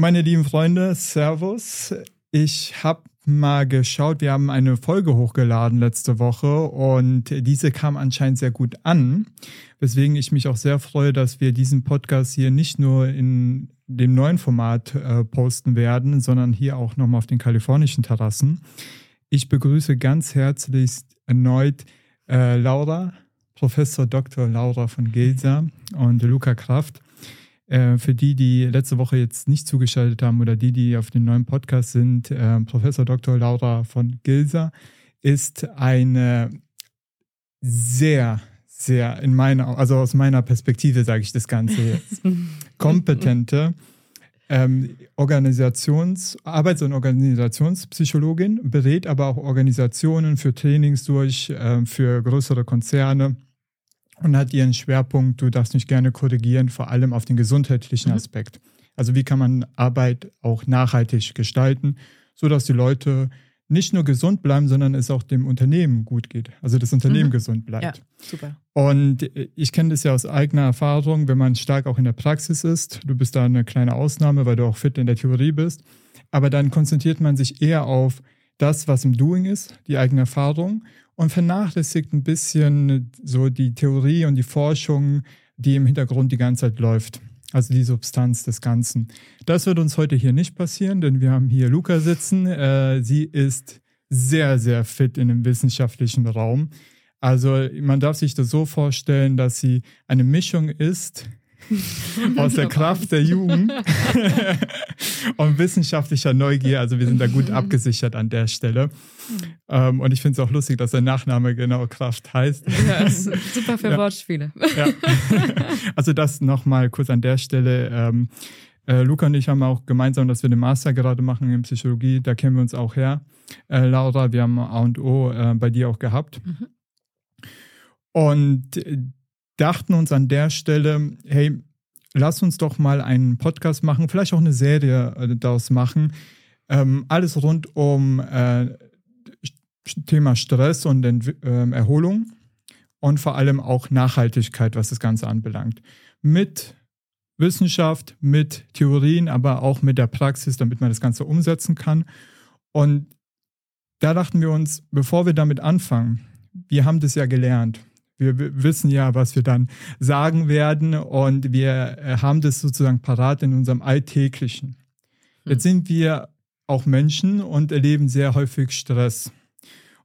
Meine lieben Freunde, Servus. Ich habe mal geschaut, wir haben eine Folge hochgeladen letzte Woche und diese kam anscheinend sehr gut an, weswegen ich mich auch sehr freue, dass wir diesen Podcast hier nicht nur in dem neuen Format äh, posten werden, sondern hier auch nochmal auf den kalifornischen Terrassen. Ich begrüße ganz herzlich erneut äh, Laura, Professor Dr. Laura von Gelser und Luca Kraft. Äh, für die, die letzte Woche jetzt nicht zugeschaltet haben oder die, die auf dem neuen Podcast sind, äh, Professor Dr. Laura von Gilser ist eine sehr, sehr in meiner, also aus meiner Perspektive sage ich das Ganze jetzt, kompetente ähm, Organisations-, Arbeits- und Organisationspsychologin, berät aber auch Organisationen für Trainings durch, äh, für größere Konzerne und hat ihren Schwerpunkt, du darfst mich gerne korrigieren, vor allem auf den gesundheitlichen mhm. Aspekt. Also wie kann man Arbeit auch nachhaltig gestalten, sodass die Leute nicht nur gesund bleiben, sondern es auch dem Unternehmen gut geht. Also das Unternehmen mhm. gesund bleibt. Ja, super. Und ich kenne das ja aus eigener Erfahrung, wenn man stark auch in der Praxis ist. Du bist da eine kleine Ausnahme, weil du auch fit in der Theorie bist. Aber dann konzentriert man sich eher auf das, was im Doing ist, die eigene Erfahrung und vernachlässigt ein bisschen so die Theorie und die Forschung, die im Hintergrund die ganze Zeit läuft. Also die Substanz des Ganzen. Das wird uns heute hier nicht passieren, denn wir haben hier Luca sitzen. Äh, sie ist sehr, sehr fit in dem wissenschaftlichen Raum. Also man darf sich das so vorstellen, dass sie eine Mischung ist aus der Kraft der Jugend und wissenschaftlicher Neugier. Also wir sind da gut abgesichert an der Stelle. Ähm, und ich finde es auch lustig, dass der Nachname genau Kraft heißt. Ja, super für ja. Wortspiele. Ja. Also das nochmal kurz an der Stelle. Ähm, äh, Luca und ich haben auch gemeinsam, dass wir den Master gerade machen in Psychologie. Da kennen wir uns auch her. Äh, Laura, wir haben A und O äh, bei dir auch gehabt. Mhm. Und dachten uns an der Stelle, hey, lass uns doch mal einen Podcast machen, vielleicht auch eine Serie äh, daraus machen. Ähm, alles rund um äh, Thema Stress und Ent äh, Erholung und vor allem auch Nachhaltigkeit, was das Ganze anbelangt. Mit Wissenschaft, mit Theorien, aber auch mit der Praxis, damit man das Ganze umsetzen kann. Und da dachten wir uns, bevor wir damit anfangen, wir haben das ja gelernt. Wir wissen ja, was wir dann sagen werden und wir äh, haben das sozusagen parat in unserem Alltäglichen. Jetzt hm. sind wir auch Menschen und erleben sehr häufig Stress.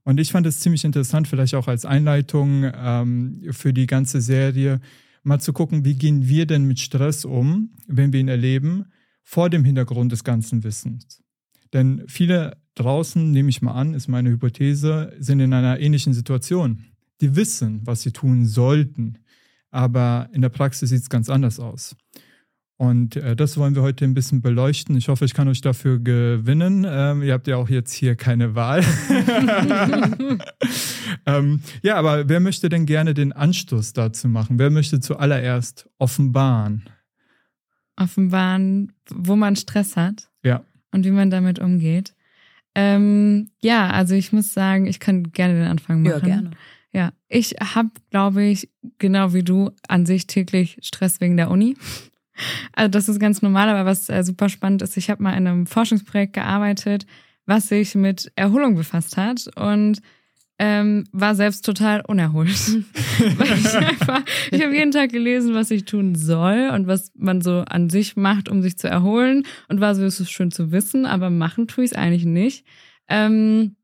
Und ich fand es ziemlich interessant, vielleicht auch als Einleitung ähm, für die ganze Serie, mal zu gucken, wie gehen wir denn mit Stress um, wenn wir ihn erleben, vor dem Hintergrund des ganzen Wissens. Denn viele draußen, nehme ich mal an, ist meine Hypothese, sind in einer ähnlichen Situation die wissen, was sie tun sollten. Aber in der Praxis sieht es ganz anders aus. Und äh, das wollen wir heute ein bisschen beleuchten. Ich hoffe, ich kann euch dafür gewinnen. Ähm, ihr habt ja auch jetzt hier keine Wahl. ähm, ja, aber wer möchte denn gerne den Anstoß dazu machen? Wer möchte zuallererst offenbaren? Offenbaren, wo man Stress hat. Ja. Und wie man damit umgeht. Ähm, ja, also ich muss sagen, ich kann gerne den Anfang machen. Ja, gerne. Ja, ich habe, glaube ich, genau wie du, an sich täglich Stress wegen der Uni. Also das ist ganz normal, aber was äh, super spannend ist, ich habe mal in einem Forschungsprojekt gearbeitet, was sich mit Erholung befasst hat und ähm, war selbst total unerholt. Weil ich einfach, ich habe jeden Tag gelesen, was ich tun soll und was man so an sich macht, um sich zu erholen und war so, es ist schön zu wissen, aber machen tue ich es eigentlich nicht. Ähm,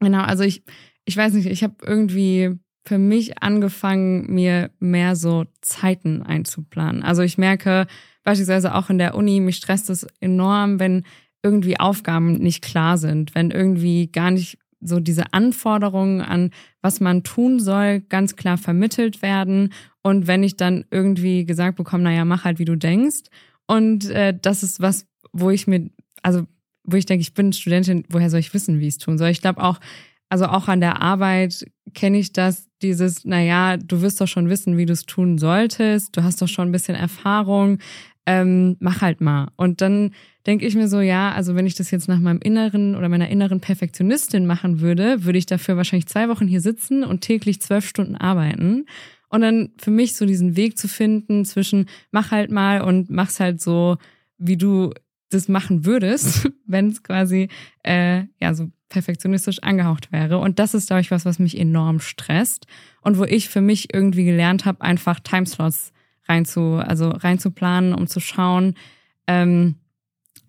genau, also ich ich weiß nicht, ich habe irgendwie für mich angefangen, mir mehr so Zeiten einzuplanen. Also ich merke beispielsweise auch in der Uni, mich stresst es enorm, wenn irgendwie Aufgaben nicht klar sind, wenn irgendwie gar nicht so diese Anforderungen an, was man tun soll, ganz klar vermittelt werden. Und wenn ich dann irgendwie gesagt bekomme, naja, mach halt, wie du denkst. Und äh, das ist was, wo ich mir, also wo ich denke, ich bin Studentin, woher soll ich wissen, wie ich es tun soll? Ich glaube auch, also auch an der Arbeit kenne ich das, dieses, naja, du wirst doch schon wissen, wie du es tun solltest, du hast doch schon ein bisschen Erfahrung, ähm, mach halt mal. Und dann denke ich mir so, ja, also wenn ich das jetzt nach meinem inneren oder meiner inneren Perfektionistin machen würde, würde ich dafür wahrscheinlich zwei Wochen hier sitzen und täglich zwölf Stunden arbeiten. Und dann für mich so diesen Weg zu finden zwischen mach halt mal und mach's halt so, wie du das machen würdest, wenn es quasi äh, ja so perfektionistisch angehaucht wäre. Und das ist, glaube ich, was, was mich enorm stresst und wo ich für mich irgendwie gelernt habe, einfach Timeslots reinzu, also reinzuplanen, um zu schauen, ähm,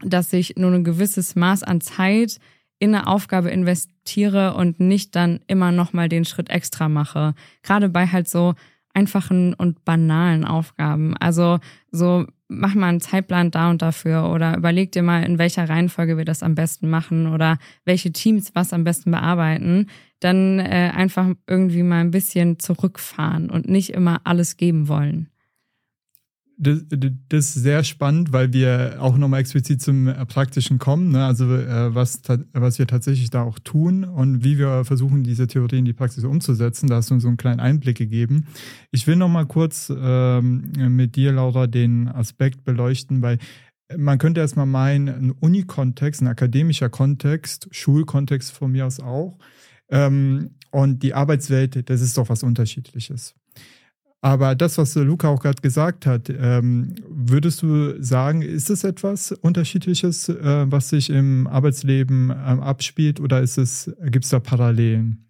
dass ich nur ein gewisses Maß an Zeit in eine Aufgabe investiere und nicht dann immer nochmal den Schritt extra mache. Gerade bei halt so einfachen und banalen Aufgaben. Also so mach mal einen Zeitplan da und dafür oder überleg dir mal, in welcher Reihenfolge wir das am besten machen oder welche Teams was am besten bearbeiten. Dann äh, einfach irgendwie mal ein bisschen zurückfahren und nicht immer alles geben wollen das, das ist sehr spannend, weil wir auch nochmal explizit zum Praktischen kommen, ne? also äh, was, was wir tatsächlich da auch tun und wie wir versuchen, diese Theorie in die Praxis umzusetzen. Da hast du uns so einen kleinen Einblick gegeben. Ich will nochmal kurz ähm, mit dir, Laura, den Aspekt beleuchten, weil man könnte erstmal meinen, ein Uni-Kontext, ein akademischer Kontext, Schulkontext von mir aus auch, ähm, und die Arbeitswelt, das ist doch was Unterschiedliches. Aber das, was Luca auch gerade gesagt hat, ähm, würdest du sagen, ist es etwas Unterschiedliches, äh, was sich im Arbeitsleben ähm, abspielt oder gibt es da Parallelen?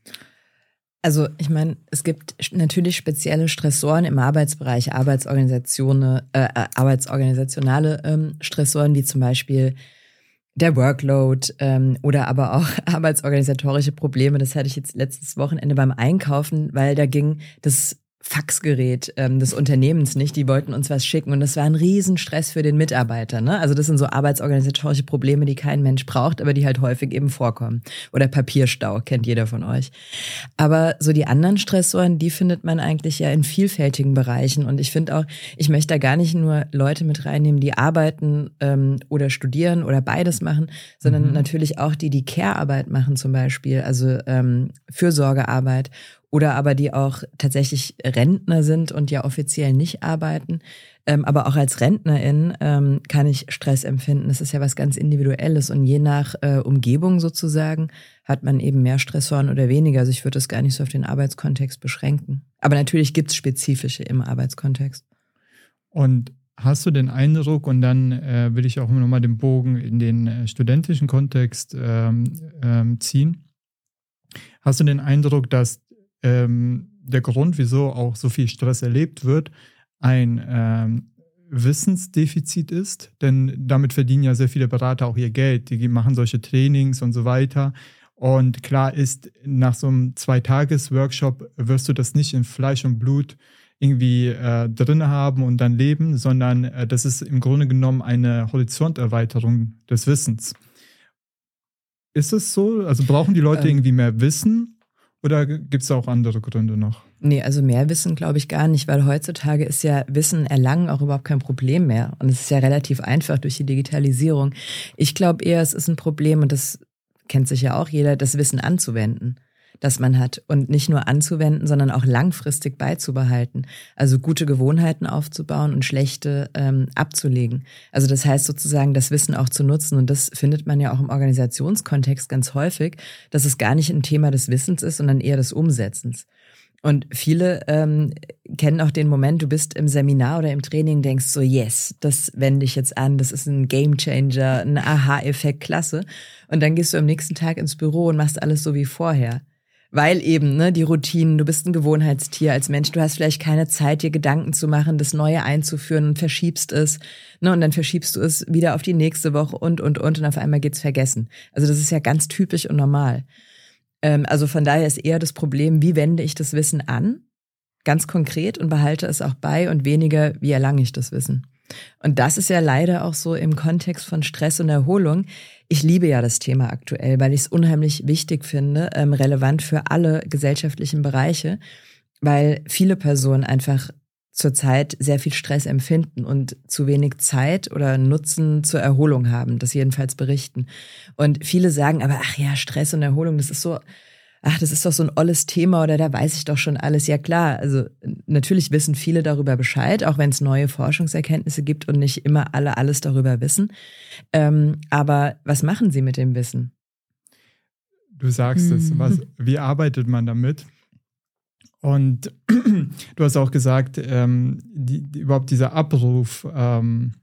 Also ich meine, es gibt natürlich spezielle Stressoren im Arbeitsbereich, Arbeitsorganisationen, äh, äh, arbeitsorganisationale ähm, Stressoren, wie zum Beispiel der Workload ähm, oder aber auch arbeitsorganisatorische Probleme. Das hatte ich jetzt letztes Wochenende beim Einkaufen, weil da ging das Faxgerät ähm, des Unternehmens nicht. Die wollten uns was schicken und das war ein Riesenstress für den Mitarbeiter. Ne? Also das sind so arbeitsorganisatorische Probleme, die kein Mensch braucht, aber die halt häufig eben vorkommen. Oder Papierstau, kennt jeder von euch. Aber so die anderen Stressoren, die findet man eigentlich ja in vielfältigen Bereichen. Und ich finde auch, ich möchte da gar nicht nur Leute mit reinnehmen, die arbeiten ähm, oder studieren oder beides machen, sondern mhm. natürlich auch die, die Care-Arbeit machen zum Beispiel, also ähm, Fürsorgearbeit oder aber die auch tatsächlich Rentner sind und ja offiziell nicht arbeiten. Ähm, aber auch als Rentnerin ähm, kann ich Stress empfinden. Das ist ja was ganz Individuelles und je nach äh, Umgebung sozusagen hat man eben mehr Stressoren oder weniger. Also ich würde das gar nicht so auf den Arbeitskontext beschränken. Aber natürlich gibt es spezifische im Arbeitskontext. Und hast du den Eindruck, und dann äh, will ich auch nochmal den Bogen in den äh, studentischen Kontext ähm, ähm, ziehen, hast du den Eindruck, dass ähm, der Grund, wieso auch so viel Stress erlebt wird, ein ähm, Wissensdefizit ist, denn damit verdienen ja sehr viele Berater auch ihr Geld. Die machen solche Trainings und so weiter. Und klar ist, nach so einem Zwei-Tages-Workshop wirst du das nicht in Fleisch und Blut irgendwie äh, drin haben und dann leben, sondern äh, das ist im Grunde genommen eine Horizonterweiterung des Wissens. Ist es so? Also brauchen die Leute ähm, irgendwie mehr Wissen oder gibt es auch andere Gründe noch? Nee, also mehr Wissen glaube ich gar nicht, weil heutzutage ist ja Wissen erlangen auch überhaupt kein Problem mehr. Und es ist ja relativ einfach durch die Digitalisierung. Ich glaube eher, es ist ein Problem, und das kennt sich ja auch jeder, das Wissen anzuwenden das man hat und nicht nur anzuwenden, sondern auch langfristig beizubehalten. Also gute Gewohnheiten aufzubauen und schlechte ähm, abzulegen. Also das heißt sozusagen, das Wissen auch zu nutzen. Und das findet man ja auch im Organisationskontext ganz häufig, dass es gar nicht ein Thema des Wissens ist, sondern eher des Umsetzens. Und viele ähm, kennen auch den Moment, du bist im Seminar oder im Training, denkst so, yes, das wende ich jetzt an, das ist ein Gamechanger, ein Aha-Effekt, klasse. Und dann gehst du am nächsten Tag ins Büro und machst alles so wie vorher. Weil eben, ne, die Routinen, du bist ein Gewohnheitstier als Mensch, du hast vielleicht keine Zeit, dir Gedanken zu machen, das Neue einzuführen und verschiebst es, ne, und dann verschiebst du es wieder auf die nächste Woche und, und, und, und auf einmal geht's vergessen. Also das ist ja ganz typisch und normal. Ähm, also von daher ist eher das Problem, wie wende ich das Wissen an? Ganz konkret und behalte es auch bei und weniger, wie erlange ich das Wissen? Und das ist ja leider auch so im Kontext von Stress und Erholung. Ich liebe ja das Thema aktuell, weil ich es unheimlich wichtig finde, ähm, relevant für alle gesellschaftlichen Bereiche, weil viele Personen einfach zurzeit sehr viel Stress empfinden und zu wenig Zeit oder Nutzen zur Erholung haben, das jedenfalls berichten. Und viele sagen aber, ach ja, Stress und Erholung, das ist so ach, das ist doch so ein olles Thema oder da weiß ich doch schon alles. Ja klar, also natürlich wissen viele darüber Bescheid, auch wenn es neue Forschungserkenntnisse gibt und nicht immer alle alles darüber wissen. Ähm, aber was machen sie mit dem Wissen? Du sagst mhm. es, was, wie arbeitet man damit? Und du hast auch gesagt, ähm, die, die, überhaupt dieser Abruf ähm,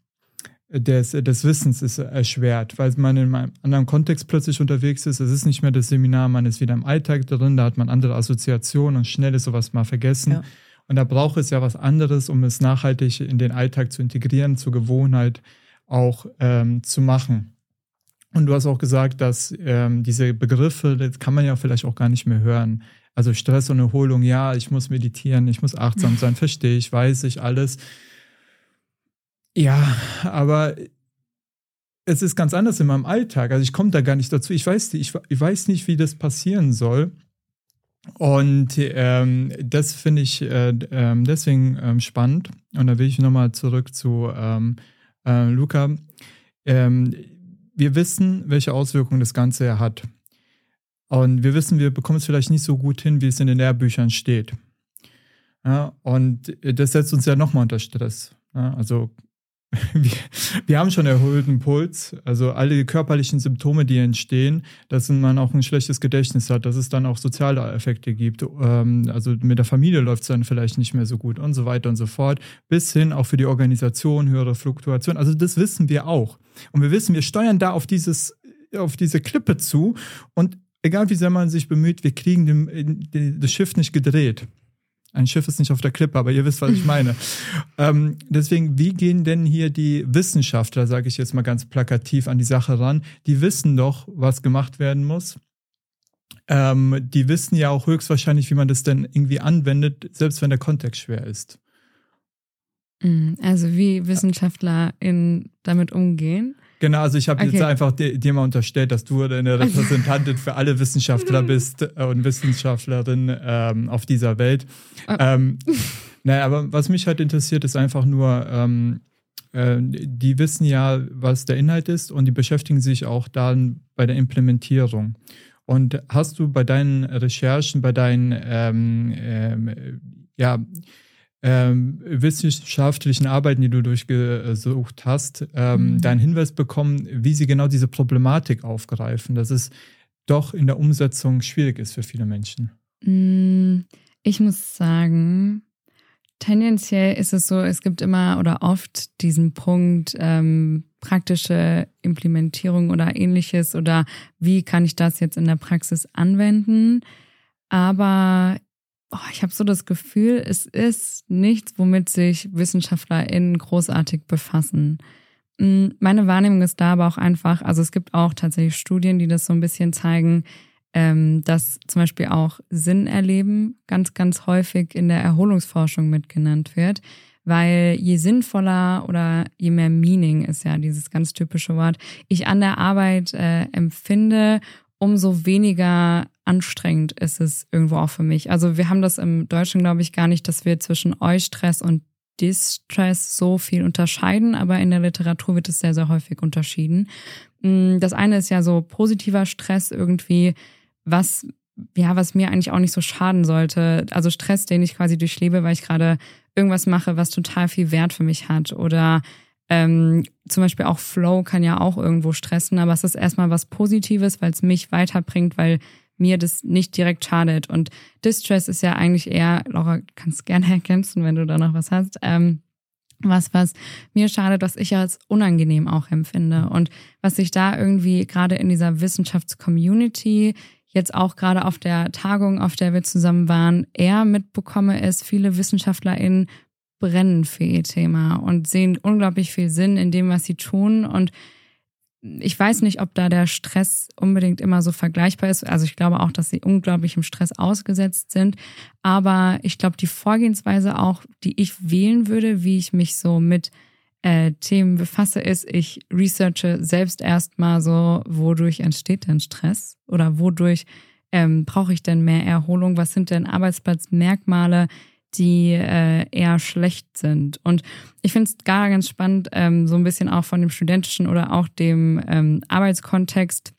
des, des Wissens ist erschwert, weil man in einem anderen Kontext plötzlich unterwegs ist. Es ist nicht mehr das Seminar, man ist wieder im Alltag drin, da hat man andere Assoziationen und schnell ist sowas mal vergessen. Ja. Und da braucht es ja was anderes, um es nachhaltig in den Alltag zu integrieren, zur Gewohnheit auch ähm, zu machen. Und du hast auch gesagt, dass ähm, diese Begriffe, das kann man ja vielleicht auch gar nicht mehr hören. Also Stress und Erholung, ja, ich muss meditieren, ich muss achtsam sein, verstehe ich, weiß ich alles. Ja, aber es ist ganz anders in meinem Alltag. Also ich komme da gar nicht dazu. Ich weiß, ich, ich weiß nicht, wie das passieren soll. Und ähm, das finde ich äh, äh, deswegen ähm, spannend. Und da will ich nochmal zurück zu ähm, äh, Luca. Ähm, wir wissen, welche Auswirkungen das Ganze hat. Und wir wissen, wir bekommen es vielleicht nicht so gut hin, wie es in den Lehrbüchern steht. Ja, und das setzt uns ja nochmal unter Stress. Ja, also wir, wir, haben schon erhöhten Puls. Also alle körperlichen Symptome, die entstehen, dass man auch ein schlechtes Gedächtnis hat, dass es dann auch soziale Effekte gibt. Ähm, also mit der Familie läuft es dann vielleicht nicht mehr so gut und so weiter und so fort. Bis hin auch für die Organisation höhere Fluktuation. Also das wissen wir auch. Und wir wissen, wir steuern da auf dieses auf diese Klippe zu und egal wie sehr man sich bemüht, wir kriegen dem, das Schiff nicht gedreht. Ein Schiff ist nicht auf der Klippe, aber ihr wisst, was ich meine. ähm, deswegen, wie gehen denn hier die Wissenschaftler, sage ich jetzt mal ganz plakativ, an die Sache ran? Die wissen doch, was gemacht werden muss. Ähm, die wissen ja auch höchstwahrscheinlich, wie man das denn irgendwie anwendet, selbst wenn der Kontext schwer ist. Mm, also wie Wissenschaftler in, damit umgehen. Genau, also ich habe okay. jetzt einfach dir, dir, mal unterstellt, dass du eine Repräsentantin für alle Wissenschaftler bist äh, und Wissenschaftlerin ähm, auf dieser Welt. Oh. Ähm, naja, aber was mich halt interessiert, ist einfach nur, ähm, äh, die wissen ja, was der Inhalt ist und die beschäftigen sich auch dann bei der Implementierung. Und hast du bei deinen Recherchen, bei deinen ähm, ähm, ja, ähm, wissenschaftlichen Arbeiten, die du durchgesucht hast, ähm, mhm. deinen Hinweis bekommen, wie sie genau diese Problematik aufgreifen, dass es doch in der Umsetzung schwierig ist für viele Menschen? Mm, ich muss sagen, tendenziell ist es so, es gibt immer oder oft diesen Punkt, ähm, praktische Implementierung oder ähnliches oder wie kann ich das jetzt in der Praxis anwenden. Aber oh, ich habe so das Gefühl, es ist nichts, womit sich WissenschaftlerInnen großartig befassen. Mm, meine Wahrnehmung ist da aber auch einfach, also es gibt auch tatsächlich Studien, die das so ein bisschen zeigen, ähm, dass zum Beispiel auch Sinn erleben ganz, ganz häufig in der Erholungsforschung mitgenannt wird. Weil je sinnvoller oder je mehr Meaning ist ja dieses ganz typische Wort, ich an der Arbeit äh, empfinde umso weniger anstrengend ist es irgendwo auch für mich. Also wir haben das im Deutschen, glaube ich, gar nicht, dass wir zwischen Eustress und Distress so viel unterscheiden, aber in der Literatur wird es sehr, sehr häufig unterschieden. Mm, das eine ist ja so positiver Stress irgendwie, was ja, was mir eigentlich auch nicht so schaden sollte. Also Stress, den ich quasi durchlebe, weil ich gerade irgendwas mache, was total viel Wert für mich hat oder ähm, zum Beispiel auch Flow kann ja auch irgendwo stressen, aber es ist erstmal was Positives, weil es mich weiterbringt, weil mir das nicht direkt schadet. Und Distress ist ja eigentlich eher, Laura, kannst gerne ergänzen, wenn du da noch was hast. Ähm, was, was mir schadet, was ich als unangenehm auch empfinde. Und was ich da irgendwie gerade in dieser Wissenschaftscommunity jetzt auch gerade auf der Tagung, auf der wir zusammen waren, eher mitbekomme, ist, viele WissenschaftlerInnen brennen für ihr Thema und sehen unglaublich viel Sinn in dem, was sie tun. Und ich weiß nicht, ob da der Stress unbedingt immer so vergleichbar ist. Also ich glaube auch, dass sie unglaublich im Stress ausgesetzt sind. Aber ich glaube, die Vorgehensweise auch, die ich wählen würde, wie ich mich so mit äh, Themen befasse, ist, ich researche selbst erstmal so, wodurch entsteht denn Stress oder wodurch ähm, brauche ich denn mehr Erholung? Was sind denn Arbeitsplatzmerkmale, die äh, eher schlecht sind. Und ich finde es gar ganz spannend, ähm, so ein bisschen auch von dem studentischen oder auch dem ähm, Arbeitskontext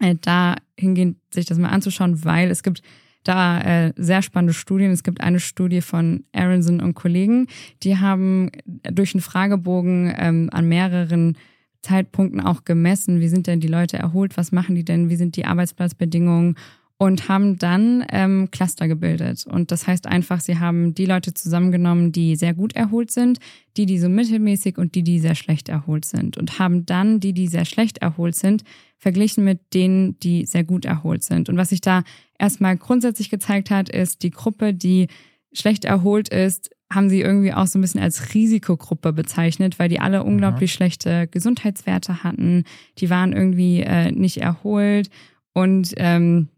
äh, da hingehend sich das mal anzuschauen, weil es gibt da äh, sehr spannende Studien. Es gibt eine Studie von Aronson und Kollegen, die haben durch einen Fragebogen ähm, an mehreren Zeitpunkten auch gemessen, wie sind denn die Leute erholt, was machen die denn, wie sind die Arbeitsplatzbedingungen und haben dann ähm, Cluster gebildet. Und das heißt einfach, sie haben die Leute zusammengenommen, die sehr gut erholt sind, die, die so mittelmäßig und die, die sehr schlecht erholt sind. Und haben dann die, die sehr schlecht erholt sind, verglichen mit denen, die sehr gut erholt sind. Und was sich da erstmal grundsätzlich gezeigt hat, ist, die Gruppe, die schlecht erholt ist, haben sie irgendwie auch so ein bisschen als Risikogruppe bezeichnet, weil die alle unglaublich Aha. schlechte Gesundheitswerte hatten. Die waren irgendwie äh, nicht erholt und ähm,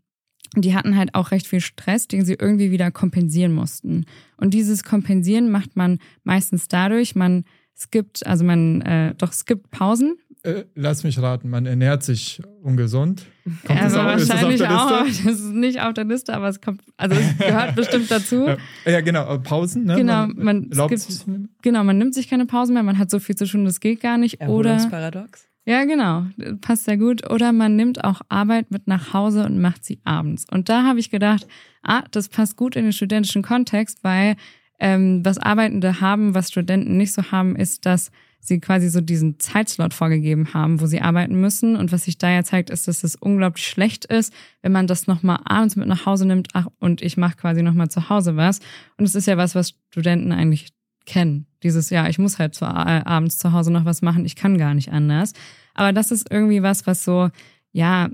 die hatten halt auch recht viel Stress, den sie irgendwie wieder kompensieren mussten. Und dieses Kompensieren macht man meistens dadurch, man skippt, also man äh, doch skippt Pausen. Äh, lass mich raten, man ernährt sich ungesund. Kommt also das auch, wahrscheinlich ist das auch. Das ist nicht auf der Liste, aber es kommt, also es gehört bestimmt dazu. Ja, ja, genau, Pausen. Ne? Genau, man, man skippt, genau, man nimmt sich keine Pausen mehr, man hat so viel zu tun, das geht gar nicht. Oder Paradox. Ja, genau. Passt sehr gut. Oder man nimmt auch Arbeit mit nach Hause und macht sie abends. Und da habe ich gedacht, ah, das passt gut in den studentischen Kontext, weil ähm, was Arbeitende haben, was Studenten nicht so haben, ist, dass sie quasi so diesen Zeitslot vorgegeben haben, wo sie arbeiten müssen. Und was sich da ja zeigt, ist, dass es unglaublich schlecht ist, wenn man das nochmal abends mit nach Hause nimmt ach, und ich mache quasi nochmal zu Hause was. Und es ist ja was, was Studenten eigentlich kennen. Dieses, ja, ich muss halt zu, äh, abends zu Hause noch was machen, ich kann gar nicht anders. Aber das ist irgendwie was, was so, ja,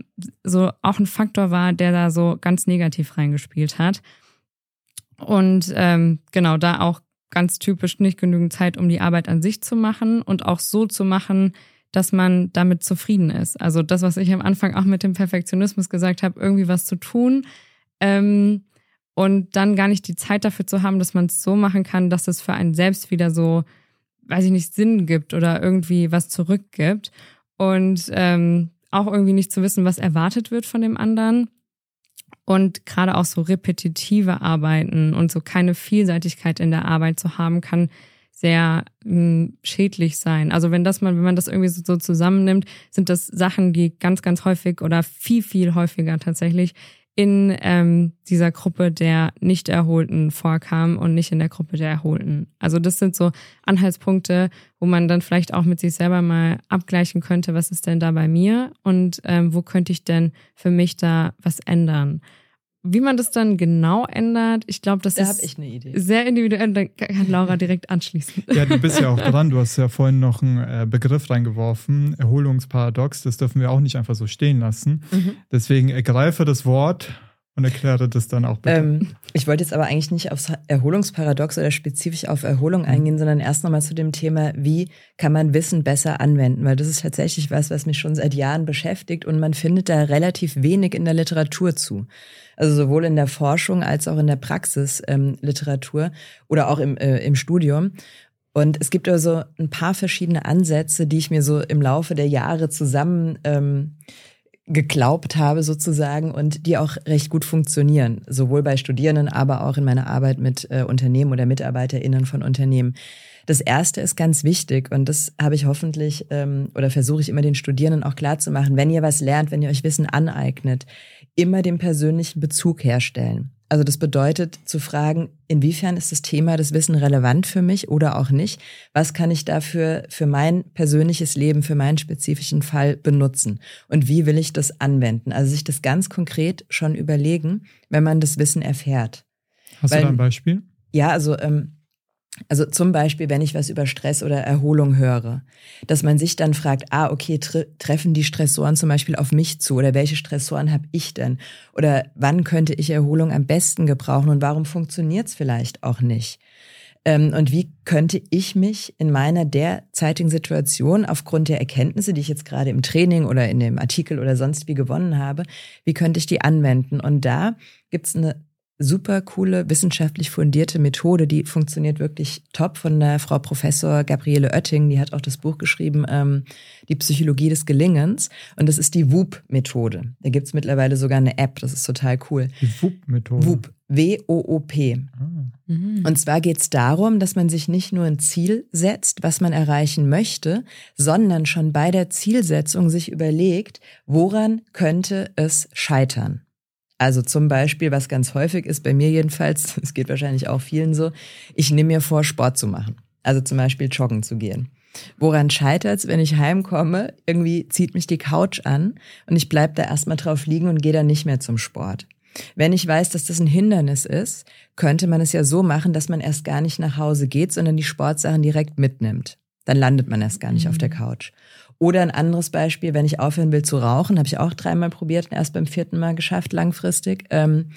so auch ein Faktor war, der da so ganz negativ reingespielt hat. Und ähm, genau, da auch ganz typisch nicht genügend Zeit, um die Arbeit an sich zu machen und auch so zu machen, dass man damit zufrieden ist. Also das, was ich am Anfang auch mit dem Perfektionismus gesagt habe, irgendwie was zu tun, ähm, und dann gar nicht die Zeit dafür zu haben, dass man es so machen kann, dass es für einen selbst wieder so, weiß ich nicht, Sinn gibt oder irgendwie was zurückgibt. Und ähm, auch irgendwie nicht zu wissen, was erwartet wird von dem anderen. Und gerade auch so repetitive Arbeiten und so keine Vielseitigkeit in der Arbeit zu haben, kann sehr mh, hm, schädlich sein. Also wenn das mal, wenn man das irgendwie so, so zusammennimmt, sind das Sachen, die ganz, ganz häufig oder viel, viel häufiger tatsächlich in ähm, dieser Gruppe der Nicht-Erholten vorkam und nicht in der Gruppe der Erholten. Also das sind so Anhaltspunkte, wo man dann vielleicht auch mit sich selber mal abgleichen könnte, was ist denn da bei mir und ähm, wo könnte ich denn für mich da was ändern. Wie man das dann genau ändert, ich glaube, das da ist eine sehr individuell. Da kann Laura direkt anschließen. Ja, du bist ja auch dran. Du hast ja vorhin noch einen äh, Begriff reingeworfen, Erholungsparadox. Das dürfen wir auch nicht einfach so stehen lassen. Mhm. Deswegen ergreife das Wort und erkläre das dann auch bitte. Ähm, ich wollte jetzt aber eigentlich nicht aufs Erholungsparadox oder spezifisch auf Erholung mhm. eingehen, sondern erst nochmal zu dem Thema, wie kann man Wissen besser anwenden? Weil das ist tatsächlich was, was mich schon seit Jahren beschäftigt und man findet da relativ wenig in der Literatur zu. Also sowohl in der Forschung als auch in der Praxisliteratur ähm, oder auch im, äh, im Studium. Und es gibt also ein paar verschiedene Ansätze, die ich mir so im Laufe der Jahre zusammen ähm, geglaubt habe sozusagen und die auch recht gut funktionieren, sowohl bei Studierenden, aber auch in meiner Arbeit mit äh, Unternehmen oder Mitarbeiterinnen von Unternehmen. Das erste ist ganz wichtig und das habe ich hoffentlich ähm, oder versuche ich immer den Studierenden auch klar zu machen, wenn ihr was lernt, wenn ihr euch Wissen aneignet, immer den persönlichen Bezug herstellen. Also das bedeutet zu fragen, inwiefern ist das Thema das Wissen relevant für mich oder auch nicht? Was kann ich dafür für mein persönliches Leben, für meinen spezifischen Fall benutzen? Und wie will ich das anwenden? Also sich das ganz konkret schon überlegen, wenn man das Wissen erfährt. Hast Weil, du da ein Beispiel? Ja, also ähm, also zum Beispiel, wenn ich was über Stress oder Erholung höre, dass man sich dann fragt, ah, okay, tre treffen die Stressoren zum Beispiel auf mich zu oder welche Stressoren habe ich denn? Oder wann könnte ich Erholung am besten gebrauchen und warum funktioniert es vielleicht auch nicht? Ähm, und wie könnte ich mich in meiner derzeitigen Situation aufgrund der Erkenntnisse, die ich jetzt gerade im Training oder in dem Artikel oder sonst wie gewonnen habe, wie könnte ich die anwenden? Und da gibt es eine super coole, wissenschaftlich fundierte Methode, die funktioniert wirklich top von der Frau Professor Gabriele Oetting, die hat auch das Buch geschrieben, ähm, Die Psychologie des Gelingens. Und das ist die WOOP-Methode. Da gibt's mittlerweile sogar eine App, das ist total cool. Die WOOP-Methode. WOOP, W-O-O-P. Ah. Mhm. Und zwar geht's darum, dass man sich nicht nur ein Ziel setzt, was man erreichen möchte, sondern schon bei der Zielsetzung sich überlegt, woran könnte es scheitern. Also zum Beispiel, was ganz häufig ist, bei mir jedenfalls, es geht wahrscheinlich auch vielen so, ich nehme mir vor, Sport zu machen. Also zum Beispiel joggen zu gehen. Woran scheitert's, wenn ich heimkomme? Irgendwie zieht mich die Couch an und ich bleib da erstmal drauf liegen und gehe dann nicht mehr zum Sport. Wenn ich weiß, dass das ein Hindernis ist, könnte man es ja so machen, dass man erst gar nicht nach Hause geht, sondern die Sportsachen direkt mitnimmt. Dann landet man erst gar nicht mhm. auf der mhm. Couch. Oder ein anderes Beispiel, wenn ich aufhören will zu rauchen, habe ich auch dreimal probiert und erst beim vierten Mal geschafft, langfristig. Ähm,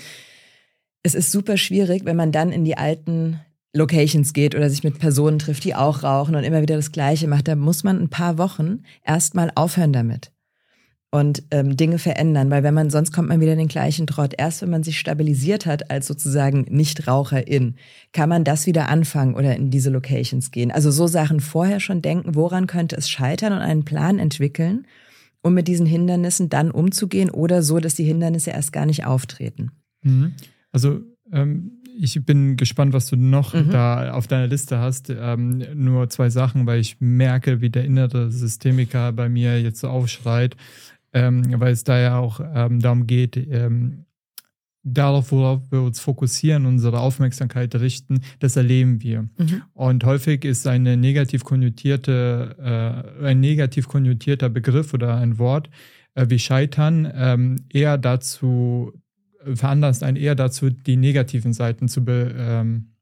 es ist super schwierig, wenn man dann in die alten Locations geht oder sich mit Personen trifft, die auch rauchen und immer wieder das Gleiche macht. Da muss man ein paar Wochen erstmal aufhören damit und ähm, Dinge verändern, weil wenn man sonst kommt man wieder in den gleichen Trott. Erst wenn man sich stabilisiert hat als sozusagen Nichtraucherin, kann man das wieder anfangen oder in diese Locations gehen. Also so Sachen vorher schon denken, woran könnte es scheitern und einen Plan entwickeln, um mit diesen Hindernissen dann umzugehen oder so, dass die Hindernisse erst gar nicht auftreten. Mhm. Also ähm, ich bin gespannt, was du noch mhm. da auf deiner Liste hast. Ähm, nur zwei Sachen, weil ich merke, wie der innere Systemiker bei mir jetzt so aufschreit ähm, weil es da ja auch ähm, darum geht, ähm, darauf, worauf wir uns fokussieren, unsere Aufmerksamkeit richten, das erleben wir. Mhm. Und häufig ist eine negativ konnotierte, äh, ein negativ konnotierter Begriff oder ein Wort äh, wie Scheitern ähm, eher dazu veranlasst einen eher dazu, die negativen Seiten zu be, ähm,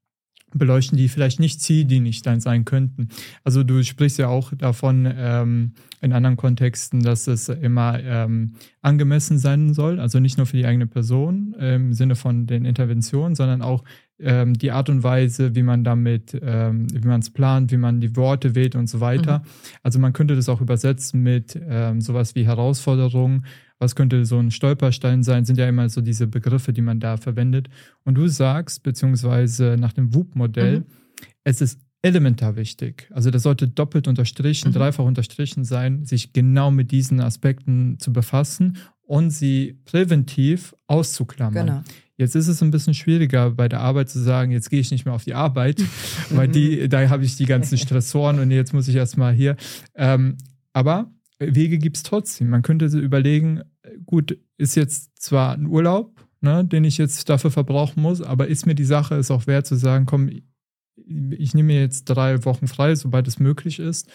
beleuchten, die vielleicht nicht zieldienlich sein könnten. Also du sprichst ja auch davon ähm, in anderen Kontexten, dass es immer ähm, angemessen sein soll, also nicht nur für die eigene Person im Sinne von den Interventionen, sondern auch ähm, die Art und Weise, wie man damit, ähm, wie man es plant, wie man die Worte wählt und so weiter. Mhm. Also man könnte das auch übersetzen mit ähm, sowas wie Herausforderungen was könnte so ein Stolperstein sein, sind ja immer so diese Begriffe, die man da verwendet. Und du sagst, beziehungsweise nach dem WUP-Modell, mhm. es ist elementar wichtig. Also das sollte doppelt unterstrichen, mhm. dreifach unterstrichen sein, sich genau mit diesen Aspekten zu befassen und sie präventiv auszuklammern. Genau. Jetzt ist es ein bisschen schwieriger bei der Arbeit zu sagen, jetzt gehe ich nicht mehr auf die Arbeit, weil die, da habe ich die ganzen Stressoren und jetzt muss ich erstmal hier. Ähm, aber Wege gibt es trotzdem. Man könnte überlegen, gut, ist jetzt zwar ein Urlaub, ne, den ich jetzt dafür verbrauchen muss, aber ist mir die Sache es auch wert zu sagen, komm, ich nehme mir jetzt drei Wochen frei, sobald es möglich ist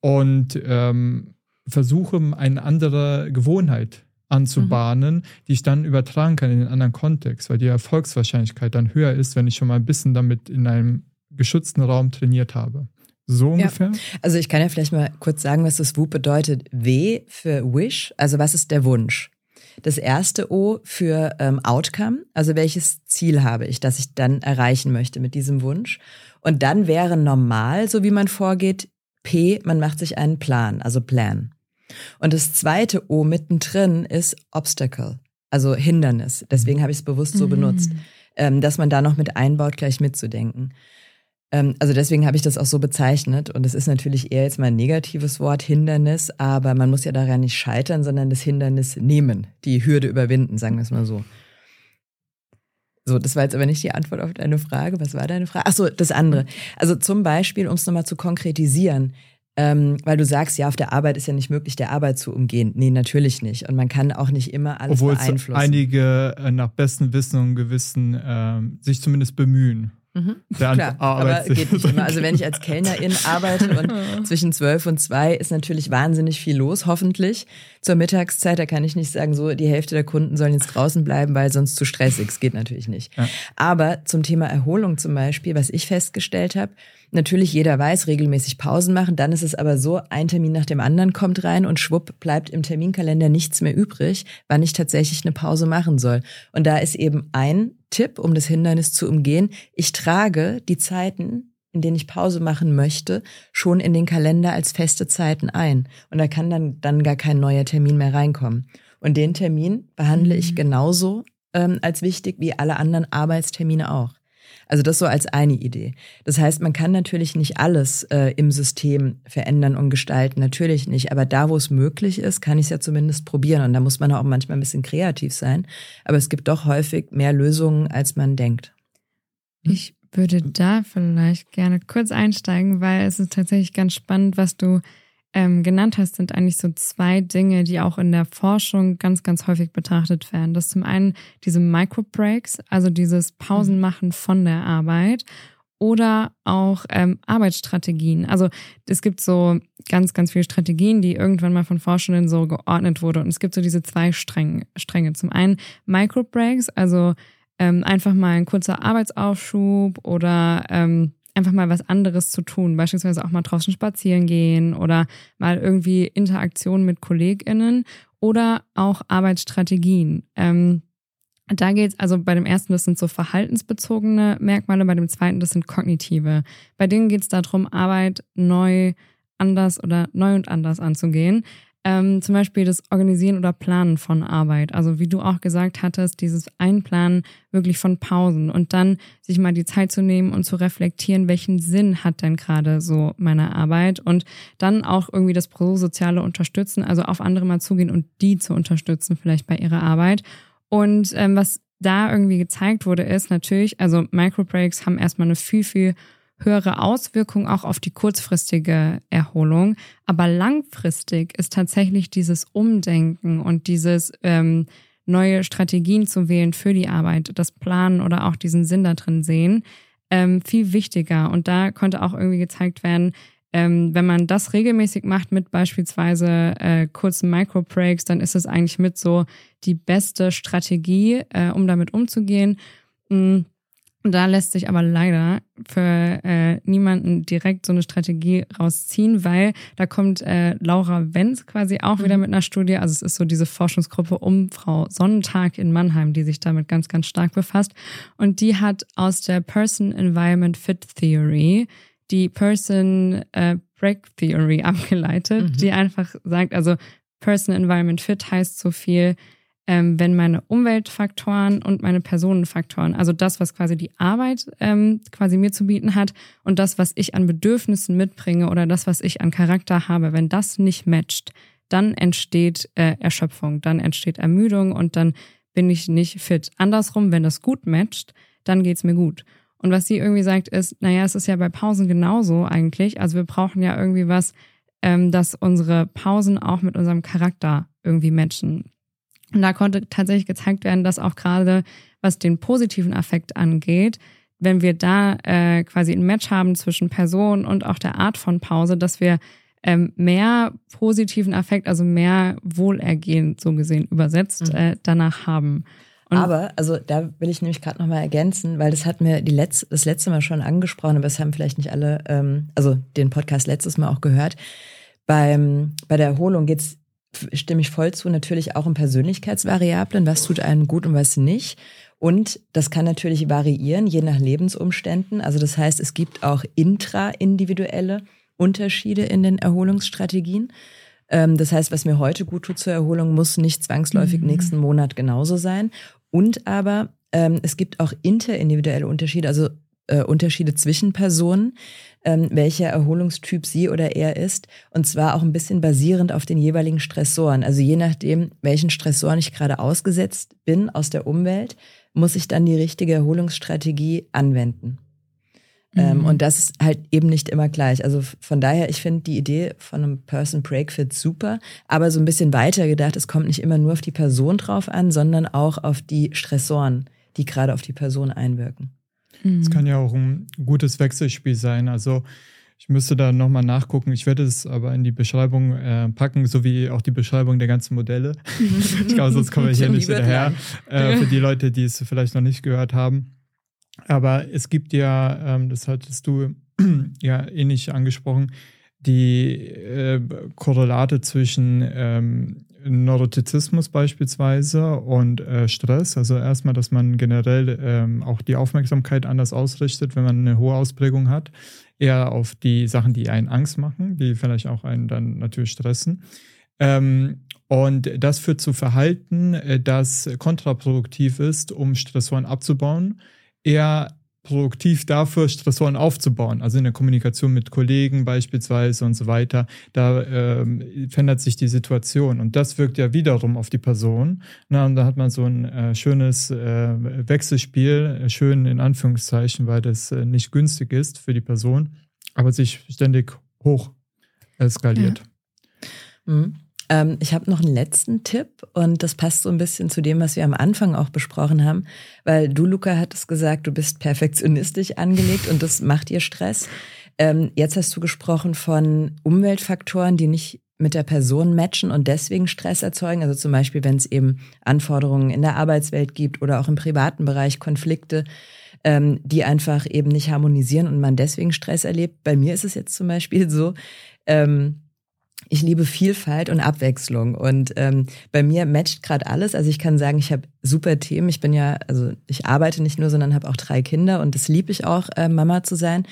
und ähm, versuche eine andere Gewohnheit anzubahnen, mhm. die ich dann übertragen kann in den anderen Kontext, weil die Erfolgswahrscheinlichkeit dann höher ist, wenn ich schon mal ein bisschen damit in einem geschützten Raum trainiert habe. So ungefähr? Ja. Also ich kann ja vielleicht mal kurz sagen, was das WUP bedeutet. W für Wish, also was ist der Wunsch? Das erste O für ähm, Outcome, also welches Ziel habe ich, das ich dann erreichen möchte mit diesem Wunsch. Und dann wäre normal, so wie man vorgeht, P, man macht sich einen Plan, also Plan. Und das zweite O mittendrin ist Obstacle, also Hindernis. Deswegen habe ich es bewusst so mhm. benutzt, ähm, dass man da noch mit einbaut, gleich mitzudenken. Ähm, also deswegen habe ich das auch so bezeichnet. Und es ist natürlich eher jetzt mal ein negatives Wort, Hindernis, aber man muss ja daran nicht scheitern, sondern das Hindernis nehmen, die Hürde überwinden, sagen wir es mal so. So, das war jetzt aber nicht die Antwort auf deine Frage. Was war deine Frage? Ach so, das andere. Also zum Beispiel, um es nochmal zu konkretisieren, ähm, weil du sagst, ja, auf der Arbeit ist ja nicht möglich, der Arbeit zu umgehen. Nee, natürlich nicht. Und man kann auch nicht immer alles Obwohl beeinflussen. Obwohl einige äh, nach bestem Wissen und Gewissen äh, sich zumindest bemühen. Mhm. Klar, aber geht nicht immer. Also wenn ich als Kellnerin arbeite und zwischen zwölf und zwei ist natürlich wahnsinnig viel los, hoffentlich. Zur Mittagszeit, da kann ich nicht sagen, so die Hälfte der Kunden sollen jetzt draußen bleiben, weil sonst zu stressig. Es geht natürlich nicht. Ja. Aber zum Thema Erholung zum Beispiel, was ich festgestellt habe, natürlich jeder weiß, regelmäßig Pausen machen. Dann ist es aber so, ein Termin nach dem anderen kommt rein und schwupp bleibt im Terminkalender nichts mehr übrig, wann ich tatsächlich eine Pause machen soll. Und da ist eben ein Tipp, um das Hindernis zu umgehen. Ich trage die Zeiten, in denen ich Pause machen möchte, schon in den Kalender als feste Zeiten ein. Und da kann dann, dann gar kein neuer Termin mehr reinkommen. Und den Termin behandle mhm. ich genauso ähm, als wichtig wie alle anderen Arbeitstermine auch. Also das so als eine Idee. Das heißt, man kann natürlich nicht alles äh, im System verändern und gestalten, natürlich nicht. Aber da, wo es möglich ist, kann ich es ja zumindest probieren. Und da muss man auch manchmal ein bisschen kreativ sein. Aber es gibt doch häufig mehr Lösungen, als man denkt. Hm? Ich würde da vielleicht gerne kurz einsteigen, weil es ist tatsächlich ganz spannend, was du ähm, genannt hast, sind eigentlich so zwei Dinge, die auch in der Forschung ganz, ganz häufig betrachtet werden. Das ist zum einen diese Microbreaks, also dieses Pausenmachen von der Arbeit oder auch ähm, Arbeitsstrategien. Also es gibt so ganz, ganz viele Strategien, die irgendwann mal von Forschenden so geordnet wurde. Und es gibt so diese zwei Stränge. Stränge. Zum einen Microbreaks, also ähm, einfach mal ein kurzer Arbeitsaufschub oder ähm, einfach mal was anderes zu tun. Beispielsweise auch mal draußen spazieren gehen oder mal irgendwie Interaktion mit KollegInnen oder auch Arbeitsstrategien. Ähm, da geht es also bei dem ersten, das sind so verhaltensbezogene Merkmale, bei dem zweiten, das sind kognitive. Bei denen geht es darum, Arbeit neu, anders oder neu und anders anzugehen. Ähm, zum Beispiel das Organisieren oder Planen von Arbeit. Also wie du auch gesagt hattest, dieses Einplanen wirklich von Pausen und dann sich mal die Zeit zu nehmen und zu reflektieren, welchen Sinn hat denn gerade so meine Arbeit und dann auch irgendwie das prosoziale unterstützen, also auf andere mal zugehen und die zu unterstützen vielleicht bei ihrer Arbeit. Und ähm, was da irgendwie gezeigt wurde, ist natürlich, also Microbreaks haben erstmal eine viel, viel höhere Auswirkung auch auf die kurzfristige Erholung. Aber langfristig ist tatsächlich dieses Umdenken und dieses ähm, neue Strategien zu wählen für die Arbeit, das Planen oder auch diesen Sinn da drin sehen, ähm, viel wichtiger. Und da konnte auch irgendwie gezeigt werden, ähm, wenn man das regelmäßig macht mit beispielsweise äh, kurzen Microbreaks, dann ist es eigentlich mit so die beste Strategie, äh, um damit umzugehen. Mhm da lässt sich aber leider für äh, niemanden direkt so eine Strategie rausziehen, weil da kommt äh, Laura Wenz quasi auch mhm. wieder mit einer Studie. Also es ist so diese Forschungsgruppe um Frau Sonnentag in Mannheim, die sich damit ganz, ganz stark befasst. Und die hat aus der Person Environment Fit Theory die Person äh, Break Theory abgeleitet, mhm. die einfach sagt, also Person Environment Fit heißt so viel, ähm, wenn meine Umweltfaktoren und meine Personenfaktoren, also das, was quasi die Arbeit ähm, quasi mir zu bieten hat und das, was ich an Bedürfnissen mitbringe oder das, was ich an Charakter habe, wenn das nicht matcht, dann entsteht äh, Erschöpfung, dann entsteht Ermüdung und dann bin ich nicht fit. Andersrum, wenn das gut matcht, dann geht's mir gut. Und was sie irgendwie sagt, ist, naja, es ist ja bei Pausen genauso eigentlich. Also wir brauchen ja irgendwie was, ähm, dass unsere Pausen auch mit unserem Charakter irgendwie matchen. Und da konnte tatsächlich gezeigt werden, dass auch gerade was den positiven Affekt angeht, wenn wir da äh, quasi ein Match haben zwischen Person und auch der Art von Pause, dass wir ähm, mehr positiven Affekt, also mehr Wohlergehen so gesehen übersetzt, mhm. äh, danach haben. Und aber, also da will ich nämlich gerade nochmal ergänzen, weil das hat mir die letzte, das letzte Mal schon angesprochen, aber es haben vielleicht nicht alle, ähm, also den Podcast letztes Mal auch gehört. Beim, bei der Erholung geht es stimme ich voll zu, natürlich auch um Persönlichkeitsvariablen, was tut einem gut und was nicht. Und das kann natürlich variieren, je nach Lebensumständen. Also das heißt, es gibt auch intraindividuelle Unterschiede in den Erholungsstrategien. Ähm, das heißt, was mir heute gut tut zur Erholung, muss nicht zwangsläufig mhm. nächsten Monat genauso sein. Und aber ähm, es gibt auch interindividuelle Unterschiede, also äh, Unterschiede zwischen Personen ähm, welcher Erholungstyp sie oder er ist. Und zwar auch ein bisschen basierend auf den jeweiligen Stressoren. Also je nachdem, welchen Stressoren ich gerade ausgesetzt bin aus der Umwelt, muss ich dann die richtige Erholungsstrategie anwenden. Ähm, mhm. und das ist halt eben nicht immer gleich. Also von daher, ich finde die Idee von einem Person Break Fit super, aber so ein bisschen weiter gedacht, es kommt nicht immer nur auf die Person drauf an, sondern auch auf die Stressoren, die gerade auf die Person einwirken. Es kann ja auch ein gutes Wechselspiel sein. Also ich müsste da nochmal nachgucken. Ich werde es aber in die Beschreibung äh, packen, sowie auch die Beschreibung der ganzen Modelle. ich glaube, sonst kommen wir hier nicht hinterher. Äh, für die Leute, die es vielleicht noch nicht gehört haben. Aber es gibt ja, ähm, das hattest du ja ähnlich angesprochen, die äh, Korrelate zwischen ähm, Neurotizismus beispielsweise und äh, Stress. Also erstmal, dass man generell ähm, auch die Aufmerksamkeit anders ausrichtet, wenn man eine hohe Ausprägung hat. Eher auf die Sachen, die einen Angst machen, die vielleicht auch einen dann natürlich stressen. Ähm, und das führt zu Verhalten, äh, das kontraproduktiv ist, um Stressoren abzubauen. Eher produktiv dafür, Stressoren aufzubauen, also in der Kommunikation mit Kollegen beispielsweise und so weiter. Da ähm, verändert sich die Situation und das wirkt ja wiederum auf die Person. Na, und da hat man so ein äh, schönes äh, Wechselspiel, äh, schön in Anführungszeichen, weil das äh, nicht günstig ist für die Person, aber sich ständig hoch eskaliert. Ja. Mhm. Ähm, ich habe noch einen letzten Tipp und das passt so ein bisschen zu dem, was wir am Anfang auch besprochen haben, weil du, Luca, hattest gesagt, du bist perfektionistisch angelegt und das macht dir Stress. Ähm, jetzt hast du gesprochen von Umweltfaktoren, die nicht mit der Person matchen und deswegen Stress erzeugen. Also zum Beispiel, wenn es eben Anforderungen in der Arbeitswelt gibt oder auch im privaten Bereich Konflikte, ähm, die einfach eben nicht harmonisieren und man deswegen Stress erlebt. Bei mir ist es jetzt zum Beispiel so, ähm, ich liebe Vielfalt und Abwechslung und ähm, bei mir matcht gerade alles. Also ich kann sagen, ich habe super Themen. Ich bin ja, also ich arbeite nicht nur, sondern habe auch drei Kinder und das liebe ich auch, äh, Mama zu sein.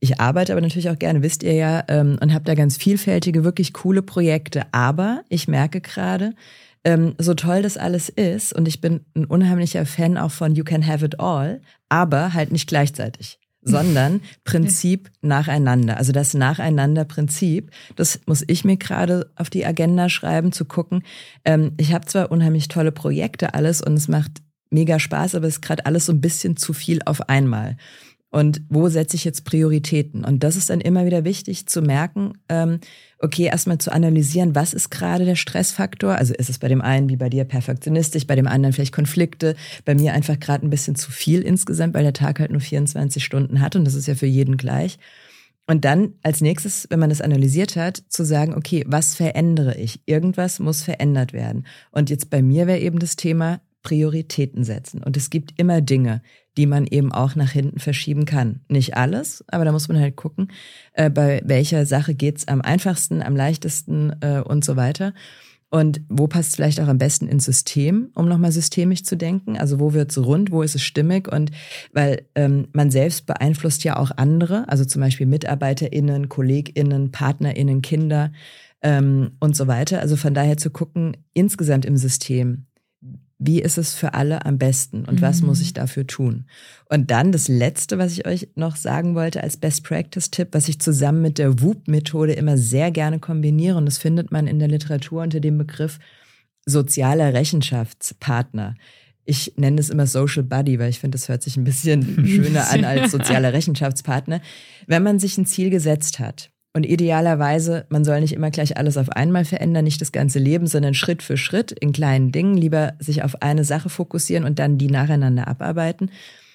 Ich arbeite aber natürlich auch gerne, wisst ihr ja, ähm, und habe da ganz vielfältige, wirklich coole Projekte. Aber ich merke gerade, ähm, so toll das alles ist, und ich bin ein unheimlicher Fan auch von You Can Have It All, aber halt nicht gleichzeitig sondern Prinzip nacheinander. Also das Nacheinander-Prinzip, das muss ich mir gerade auf die Agenda schreiben, zu gucken. Ähm, ich habe zwar unheimlich tolle Projekte alles und es macht mega Spaß, aber es ist gerade alles so ein bisschen zu viel auf einmal und wo setze ich jetzt Prioritäten? Und das ist dann immer wieder wichtig zu merken, ähm, okay, erstmal zu analysieren, was ist gerade der Stressfaktor? Also ist es bei dem einen wie bei dir perfektionistisch, bei dem anderen vielleicht Konflikte, bei mir einfach gerade ein bisschen zu viel insgesamt, weil der Tag halt nur 24 Stunden hat und das ist ja für jeden gleich. Und dann als nächstes, wenn man das analysiert hat, zu sagen, okay, was verändere ich? Irgendwas muss verändert werden. Und jetzt bei mir wäre eben das Thema Prioritäten setzen. Und es gibt immer Dinge, die man eben auch nach hinten verschieben kann. Nicht alles, aber da muss man halt gucken, äh, bei welcher Sache geht's am einfachsten, am leichtesten äh, und so weiter. Und wo passt es vielleicht auch am besten ins System, um nochmal systemisch zu denken? Also wo wird's rund, wo ist es stimmig? Und weil ähm, man selbst beeinflusst ja auch andere, also zum Beispiel MitarbeiterInnen, KollegInnen, PartnerInnen, Kinder ähm, und so weiter. Also von daher zu gucken, insgesamt im System, wie ist es für alle am besten und mhm. was muss ich mhm. dafür tun? Und dann das Letzte, was ich euch noch sagen wollte als Best Practice-Tipp, was ich zusammen mit der WOOP-Methode immer sehr gerne kombiniere, und das findet man in der Literatur unter dem Begriff sozialer Rechenschaftspartner. Ich nenne es immer Social Buddy, weil ich finde, das hört sich ein bisschen schöner an als sozialer Rechenschaftspartner. Wenn man sich ein Ziel gesetzt hat, und idealerweise, man soll nicht immer gleich alles auf einmal verändern, nicht das ganze Leben, sondern Schritt für Schritt in kleinen Dingen, lieber sich auf eine Sache fokussieren und dann die nacheinander abarbeiten.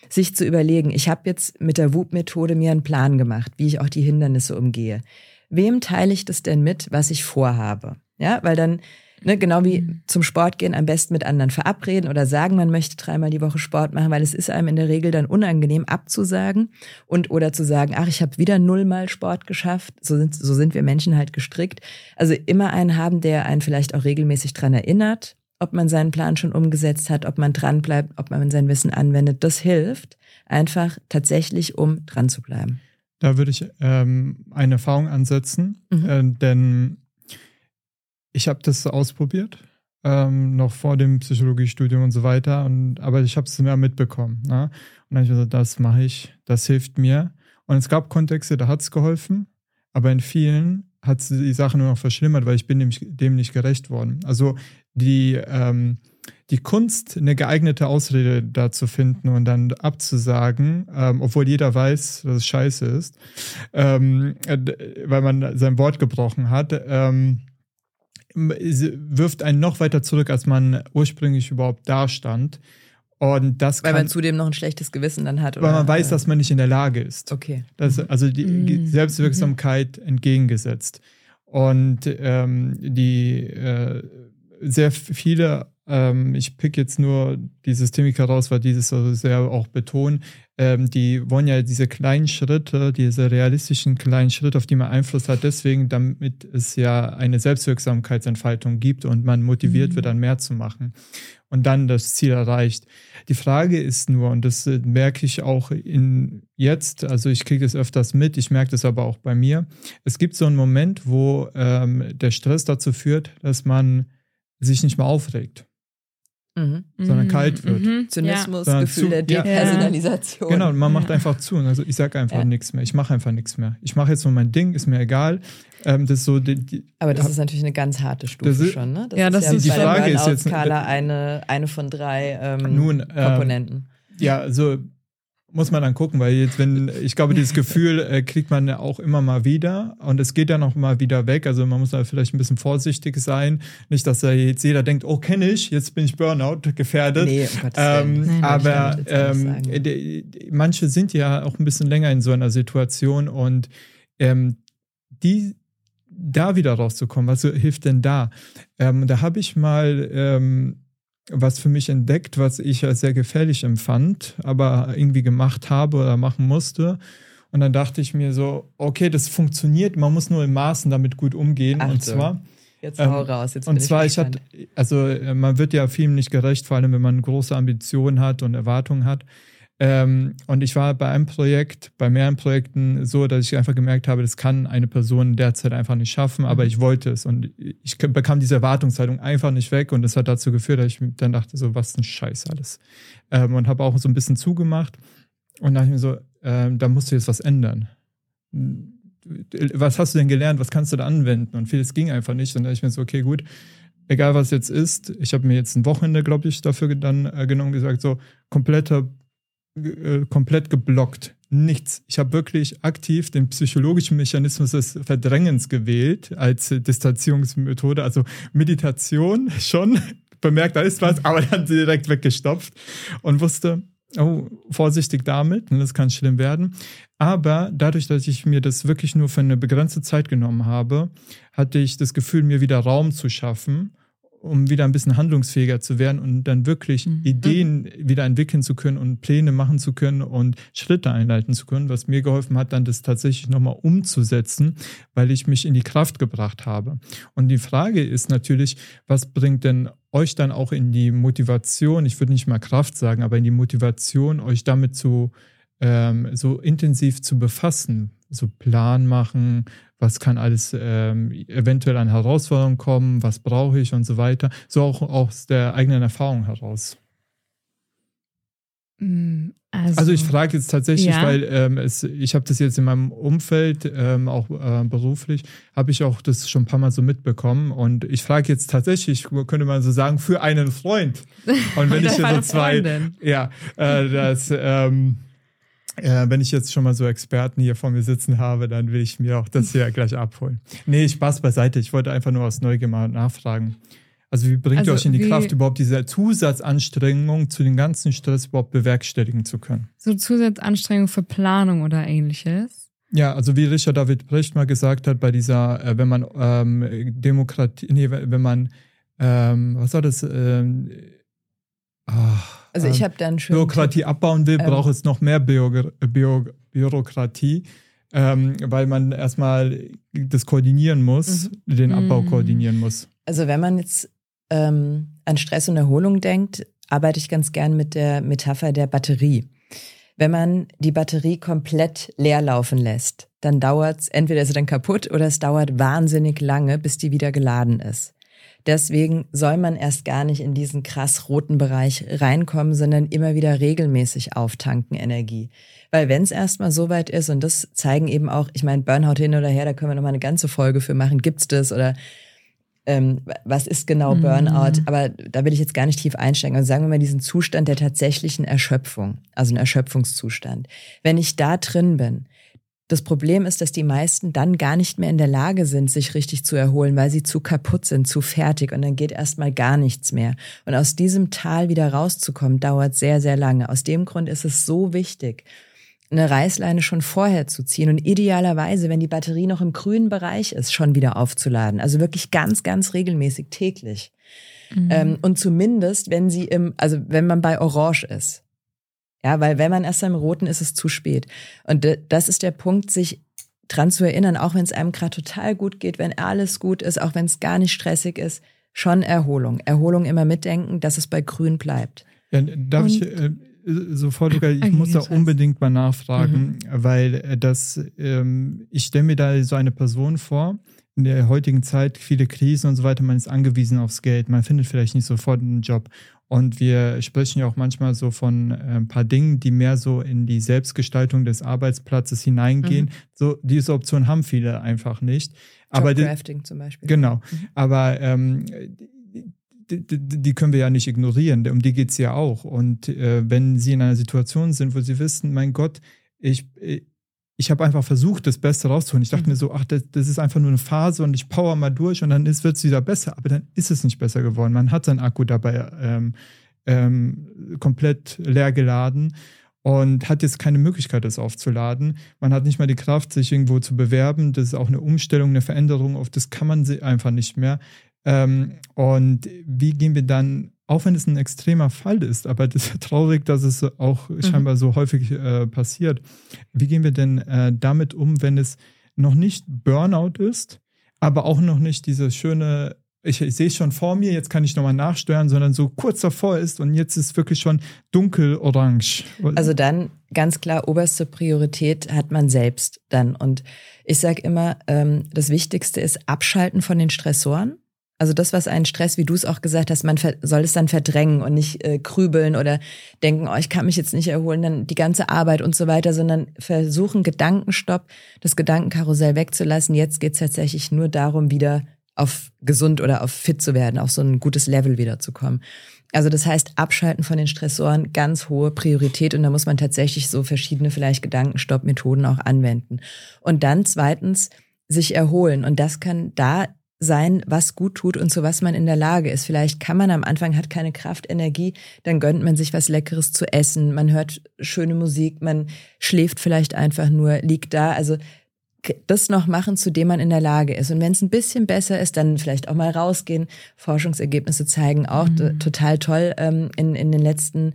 Sich zu überlegen, ich habe jetzt mit der WUP-Methode mir einen Plan gemacht, wie ich auch die Hindernisse umgehe. Wem teile ich das denn mit, was ich vorhabe? Ja, weil dann Ne, genau wie mhm. zum Sport gehen am besten mit anderen verabreden oder sagen, man möchte dreimal die Woche Sport machen, weil es ist einem in der Regel dann unangenehm abzusagen und oder zu sagen, ach, ich habe wieder nullmal Sport geschafft. So sind, so sind wir Menschen halt gestrickt. Also immer einen haben, der einen vielleicht auch regelmäßig dran erinnert, ob man seinen Plan schon umgesetzt hat, ob man dran bleibt, ob man sein Wissen anwendet. Das hilft einfach tatsächlich, um dran zu bleiben. Da würde ich ähm, eine Erfahrung ansetzen, mhm. äh, denn ich habe das ausprobiert, ähm, noch vor dem Psychologiestudium und so weiter, und, aber ich habe es mehr mitbekommen. Ne? Und dann habe ich gesagt, das mache ich, das hilft mir. Und es gab Kontexte, da hat es geholfen, aber in vielen hat es die Sache nur noch verschlimmert, weil ich bin dem, dem nicht gerecht worden. Also die, ähm, die Kunst, eine geeignete Ausrede da zu finden und dann abzusagen, ähm, obwohl jeder weiß, dass es scheiße ist, ähm, äh, weil man sein Wort gebrochen hat, ähm, wirft einen noch weiter zurück, als man ursprünglich überhaupt dastand. Und das weil kann, man zudem noch ein schlechtes Gewissen dann hat. Oder? Weil man weiß, dass man nicht in der Lage ist. Okay. Das, also die mhm. Selbstwirksamkeit mhm. entgegengesetzt. Und ähm, die äh, sehr viele ähm, ich pick jetzt nur die Systemiker raus, weil dieses so sehr auch betonen. Ähm, die wollen ja diese kleinen Schritte, diese realistischen kleinen Schritte, auf die man Einfluss hat, deswegen, damit es ja eine Selbstwirksamkeitsentfaltung gibt und man motiviert mhm. wird, dann mehr zu machen und dann das Ziel erreicht. Die Frage ist nur, und das äh, merke ich auch in jetzt, also ich kriege das öfters mit, ich merke das aber auch bei mir. Es gibt so einen Moment, wo ähm, der Stress dazu führt, dass man sich nicht mehr aufregt mhm. sondern kalt wird. Mhm. Zynismus, ja. Gefühl zu, der Depersonalisation. Genau, man macht einfach zu. Also ich sage einfach ja. nichts mehr. Ich mache einfach nichts mehr. Ich mache jetzt nur mein Ding, ist mir egal. Ähm, das so die, die, Aber das ist natürlich eine ganz harte Stufe ist, schon, ne? Das ja, das ist, ja ist die Frage ist jetzt Skala eine, eine von drei ähm, nun, ähm, Komponenten. Ja, also muss man dann gucken, weil jetzt, wenn, ich glaube, dieses Gefühl äh, kriegt man auch immer mal wieder und es geht dann auch mal wieder weg. Also man muss da vielleicht ein bisschen vorsichtig sein. Nicht, dass da jetzt jeder denkt, oh, kenne ich, jetzt bin ich Burnout gefährdet. Nee, um ähm, Nein, aber ähm, die, die, manche sind ja auch ein bisschen länger in so einer Situation und ähm, die da wieder rauszukommen, was hilft denn da? Ähm, da habe ich mal ähm, was für mich entdeckt, was ich als sehr gefährlich empfand, aber irgendwie gemacht habe oder machen musste. Und dann dachte ich mir so, okay, das funktioniert, man muss nur in Maßen damit gut umgehen. Achtung. Und zwar. Jetzt hau ähm, raus. Jetzt und zwar, ich, ich hatte, also äh, man wird ja vielen nicht gerecht, vor allem wenn man große Ambitionen hat und Erwartungen hat. Ähm, und ich war bei einem Projekt, bei mehreren Projekten so, dass ich einfach gemerkt habe, das kann eine Person derzeit einfach nicht schaffen, aber mhm. ich wollte es. Und ich bekam diese Erwartungshaltung einfach nicht weg. Und das hat dazu geführt, dass ich dann dachte, so, was ein Scheiß alles. Ähm, und habe auch so ein bisschen zugemacht. Und dachte mir so, ähm, da musst du jetzt was ändern. Was hast du denn gelernt? Was kannst du da anwenden? Und vieles ging einfach nicht. Und da dachte ich mir so, okay, gut, egal was jetzt ist, ich habe mir jetzt ein Wochenende, glaube ich, dafür dann äh, genommen und gesagt, so kompletter äh, komplett geblockt. Nichts. Ich habe wirklich aktiv den psychologischen Mechanismus des Verdrängens gewählt als Distanzierungsmethode. Also Meditation schon bemerkt, da ist was, aber dann direkt weggestopft und wusste, oh, vorsichtig damit, ne, das kann schlimm werden. Aber dadurch, dass ich mir das wirklich nur für eine begrenzte Zeit genommen habe, hatte ich das Gefühl, mir wieder Raum zu schaffen um wieder ein bisschen handlungsfähiger zu werden und dann wirklich mhm. Ideen mhm. wieder entwickeln zu können und Pläne machen zu können und Schritte einleiten zu können, was mir geholfen hat, dann das tatsächlich nochmal umzusetzen, weil ich mich in die Kraft gebracht habe. Und die Frage ist natürlich, was bringt denn euch dann auch in die Motivation, ich würde nicht mal Kraft sagen, aber in die Motivation, euch damit zu ähm, so intensiv zu befassen, so Plan machen, was kann alles ähm, eventuell an Herausforderungen kommen, was brauche ich und so weiter. So auch aus der eigenen Erfahrung heraus. Mm, also, also ich frage jetzt tatsächlich, ja. weil ähm, es, ich habe das jetzt in meinem Umfeld, ähm, auch äh, beruflich, habe ich auch das schon ein paar Mal so mitbekommen. Und ich frage jetzt tatsächlich, könnte man so sagen, für einen Freund. Und wenn ich hier so zwei, Freundin. ja, äh, das, ähm, äh, wenn ich jetzt schon mal so Experten hier vor mir sitzen habe, dann will ich mir auch das hier gleich abholen. Nee, Spaß beiseite. Ich wollte einfach nur aus Neugier mal nachfragen. Also wie bringt also ihr euch in die Kraft, überhaupt diese Zusatzanstrengung zu den ganzen Stress überhaupt bewerkstelligen zu können? So Zusatzanstrengung für Planung oder ähnliches? Ja, also wie Richard David Brecht mal gesagt hat, bei dieser, äh, wenn man ähm, Demokratie, nee, wenn man, ähm, was war das? Ähm, ach, also ich ähm, habe dann schon. Bürokratie abbauen will, ähm, braucht es noch mehr Bio, Bio, Bürokratie, ähm, weil man erstmal das koordinieren muss, mhm. den Abbau mhm. koordinieren muss. Also wenn man jetzt ähm, an Stress und Erholung denkt, arbeite ich ganz gern mit der Metapher der Batterie. Wenn man die Batterie komplett leer laufen lässt, dann dauert es, entweder ist sie dann kaputt oder es dauert wahnsinnig lange, bis die wieder geladen ist. Deswegen soll man erst gar nicht in diesen krass roten Bereich reinkommen, sondern immer wieder regelmäßig auftanken Energie. Weil wenn es erstmal so weit ist, und das zeigen eben auch, ich meine, Burnout hin oder her, da können wir nochmal eine ganze Folge für machen, gibt's das oder ähm, was ist genau Burnout? Mhm. Aber da will ich jetzt gar nicht tief einsteigen. Also sagen wir mal diesen Zustand der tatsächlichen Erschöpfung, also ein Erschöpfungszustand. Wenn ich da drin bin, das Problem ist, dass die meisten dann gar nicht mehr in der Lage sind, sich richtig zu erholen, weil sie zu kaputt sind, zu fertig und dann geht erstmal gar nichts mehr. Und aus diesem Tal wieder rauszukommen, dauert sehr, sehr lange. Aus dem Grund ist es so wichtig, eine Reißleine schon vorher zu ziehen und idealerweise, wenn die Batterie noch im grünen Bereich ist, schon wieder aufzuladen. Also wirklich ganz, ganz regelmäßig täglich. Mhm. Ähm, und zumindest, wenn sie im, also wenn man bei Orange ist, ja, weil wenn man erst am Roten ist, ist es zu spät. Und das ist der Punkt, sich dran zu erinnern, auch wenn es einem gerade total gut geht, wenn alles gut ist, auch wenn es gar nicht stressig ist, schon Erholung. Erholung immer mitdenken, dass es bei Grün bleibt. Ja, darf Und, ich äh, sofort, ich okay, muss da unbedingt mal nachfragen, mhm. weil äh, das, ähm, ich stelle mir da so eine Person vor, in der heutigen Zeit viele Krisen und so weiter, man ist angewiesen aufs Geld, man findet vielleicht nicht sofort einen Job. Und wir sprechen ja auch manchmal so von äh, ein paar Dingen, die mehr so in die Selbstgestaltung des Arbeitsplatzes hineingehen. Mhm. So, diese Option haben viele einfach nicht. Aber Crafting zum Beispiel. Genau. Mhm. Aber ähm, die, die, können wir ja nicht ignorieren. Um die geht es ja auch. Und äh, wenn sie in einer Situation sind, wo sie wissen, mein Gott, ich, ich habe einfach versucht, das Beste rauszuholen. Ich dachte mhm. mir so, ach, das, das, ist einfach nur eine Phase und ich power mal durch und dann wird es wieder besser. Aber dann ist es nicht besser geworden. Man hat seinen Akku dabei ähm, ähm, komplett leer geladen und hat jetzt keine Möglichkeit, das aufzuladen. Man hat nicht mal die Kraft, sich irgendwo zu bewerben. Das ist auch eine Umstellung, eine Veränderung. Auf das kann man einfach nicht mehr. Ähm, und wie gehen wir dann, auch wenn es ein extremer Fall ist, aber das ist traurig, dass es auch mhm. scheinbar so häufig äh, passiert. Wie gehen wir denn äh, damit um, wenn es noch nicht Burnout ist, aber auch noch nicht diese schöne ich, ich sehe es schon vor mir, jetzt kann ich nochmal nachsteuern, sondern so kurz davor ist und jetzt ist wirklich schon dunkel-orange. Also dann ganz klar, oberste Priorität hat man selbst dann. Und ich sage immer, ähm, das Wichtigste ist Abschalten von den Stressoren. Also das, was einen Stress, wie du es auch gesagt hast, man soll es dann verdrängen und nicht äh, krübeln oder denken, oh, ich kann mich jetzt nicht erholen, dann die ganze Arbeit und so weiter, sondern versuchen, Gedankenstopp, das Gedankenkarussell wegzulassen. Jetzt geht es tatsächlich nur darum, wieder auf gesund oder auf fit zu werden, auf so ein gutes Level wiederzukommen. Also das heißt, abschalten von den Stressoren, ganz hohe Priorität und da muss man tatsächlich so verschiedene vielleicht Gedankenstopp-Methoden auch anwenden. Und dann zweitens sich erholen und das kann da sein, was gut tut und zu was man in der Lage ist. Vielleicht kann man am Anfang hat keine Kraft, Energie, dann gönnt man sich was Leckeres zu essen, man hört schöne Musik, man schläft vielleicht einfach nur, liegt da. Also das noch machen, zu dem man in der Lage ist. Und wenn es ein bisschen besser ist, dann vielleicht auch mal rausgehen. Forschungsergebnisse zeigen auch mhm. total toll ähm, in, in den letzten